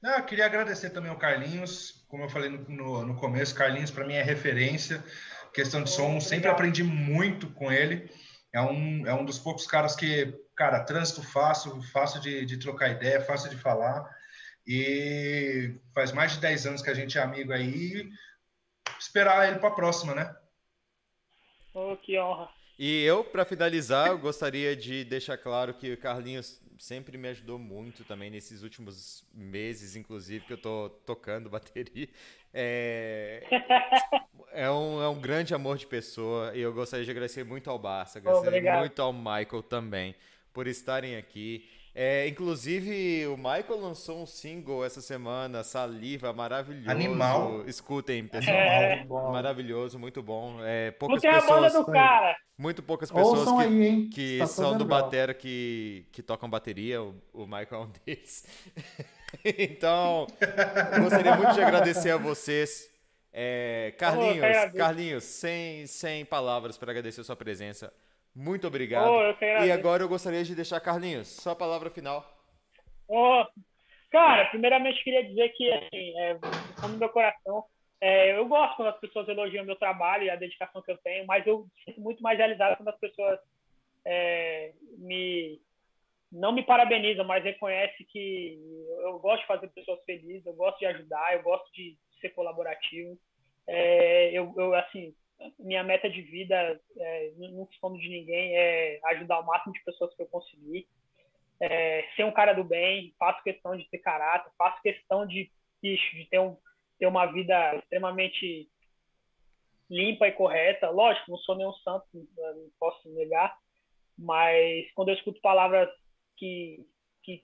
[SPEAKER 6] Não, eu queria agradecer também ao Carlinhos. Como eu falei no, no, no começo, Carlinhos para mim é referência. Questão de som, sempre aprendi muito com ele. É um, é um dos poucos caras que, cara, trânsito fácil, fácil de, de trocar ideia, fácil de falar. E faz mais de 10 anos que a gente é amigo aí. Esperar ele para a próxima, né?
[SPEAKER 3] Oh, que honra.
[SPEAKER 1] E eu, para finalizar, eu gostaria de deixar claro que o Carlinhos sempre me ajudou muito também nesses últimos meses, inclusive, que eu tô tocando bateria. É, é, um, é um grande amor de pessoa e eu gostaria de agradecer muito ao Barça, agradecer oh, muito ao Michael também por estarem aqui. É, inclusive, o Michael lançou um single essa semana, Saliva, maravilhoso.
[SPEAKER 6] Animal.
[SPEAKER 1] Escutem, pessoal. É. Maravilhoso, muito bom. É, poucas
[SPEAKER 3] Porque
[SPEAKER 1] pessoas.
[SPEAKER 3] É a banda do cara.
[SPEAKER 1] Muito poucas pessoas que, aí, que tá são do batera que, que tocam bateria. O, o Michael é um deles. então, gostaria muito de agradecer a vocês. É, Carlinhos, Carlinhos, sem, sem palavras para agradecer a sua presença. Muito obrigado. Oh, e agora eu gostaria de deixar, Carlinhos, sua palavra final.
[SPEAKER 3] Oh, cara, primeiramente queria dizer que, assim, é, como meu coração, é, eu gosto quando as pessoas elogiam meu trabalho e a dedicação que eu tenho, mas eu sinto muito mais realizado quando as pessoas é, me não me parabenizam, mas reconhecem que eu gosto de fazer pessoas felizes, eu gosto de ajudar, eu gosto de ser colaborativo. É, eu, eu, assim, minha meta de vida, é, não escondo de ninguém, é ajudar o máximo de pessoas que eu conseguir. É, ser um cara do bem, faço questão de ter caráter, faço questão de, de ter, um, ter uma vida extremamente limpa e correta. Lógico, não sou nenhum santo, não posso negar, mas quando eu escuto palavras que, que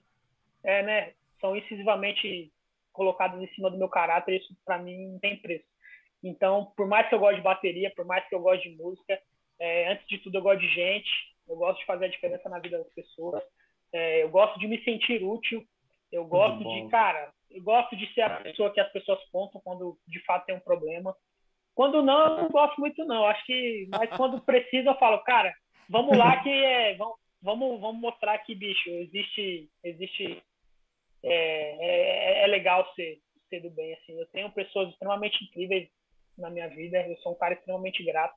[SPEAKER 3] é, né, são incisivamente colocadas em cima do meu caráter, isso para mim não tem preço. Então, por mais que eu goste de bateria, por mais que eu goste de música, é, antes de tudo eu gosto de gente, eu gosto de fazer a diferença na vida das pessoas, é, eu gosto de me sentir útil, eu gosto de, cara, eu gosto de ser a pessoa que as pessoas contam quando de fato tem um problema. Quando não, eu não gosto muito não. Acho que, mas quando precisa eu falo, cara, vamos lá que é, vamos, vamos, vamos mostrar que bicho existe, existe, é, é, é legal ser, ser do bem assim. Eu tenho pessoas extremamente incríveis na minha vida. Eu sou um cara extremamente grato.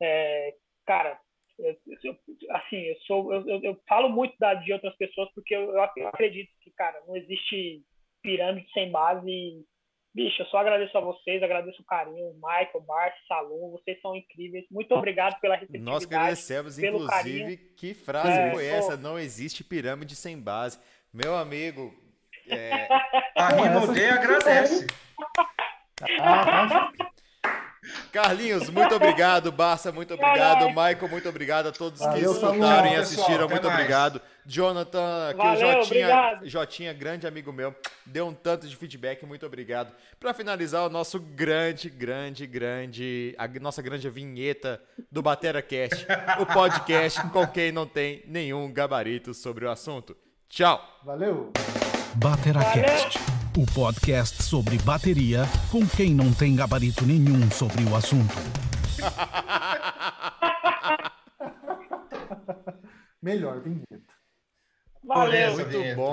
[SPEAKER 3] É, cara, eu, eu, assim, eu sou, eu, eu, falo muito da, de outras pessoas porque eu, eu acredito que, cara, não existe pirâmide sem base. E, bicho, eu só agradeço a vocês, agradeço o carinho, Michael, Bart, Salum, vocês são incríveis. Muito obrigado pela receptividade.
[SPEAKER 1] Nós agradecemos, inclusive, carinho. que frase é, foi essa? Não existe pirâmide sem base. Meu amigo. É...
[SPEAKER 6] A Rinode agradece.
[SPEAKER 1] Carlinhos, muito obrigado. Barça, muito obrigado. Michael, muito obrigado a todos Valeu, que escutaram e assistiram. muito mais. obrigado. Jonathan, aqui Valeu, o Jotinha, Jotinha, grande amigo meu, deu um tanto de feedback. Muito obrigado. Para finalizar, o nosso grande, grande, grande, a nossa grande vinheta do Batera Cast, o podcast com quem não tem nenhum gabarito sobre o assunto. Tchau.
[SPEAKER 2] Valeu.
[SPEAKER 5] Bateracast, o podcast sobre bateria com quem não tem gabarito nenhum sobre o assunto.
[SPEAKER 2] Melhor vinheta.
[SPEAKER 3] Valeu,
[SPEAKER 1] muito bom.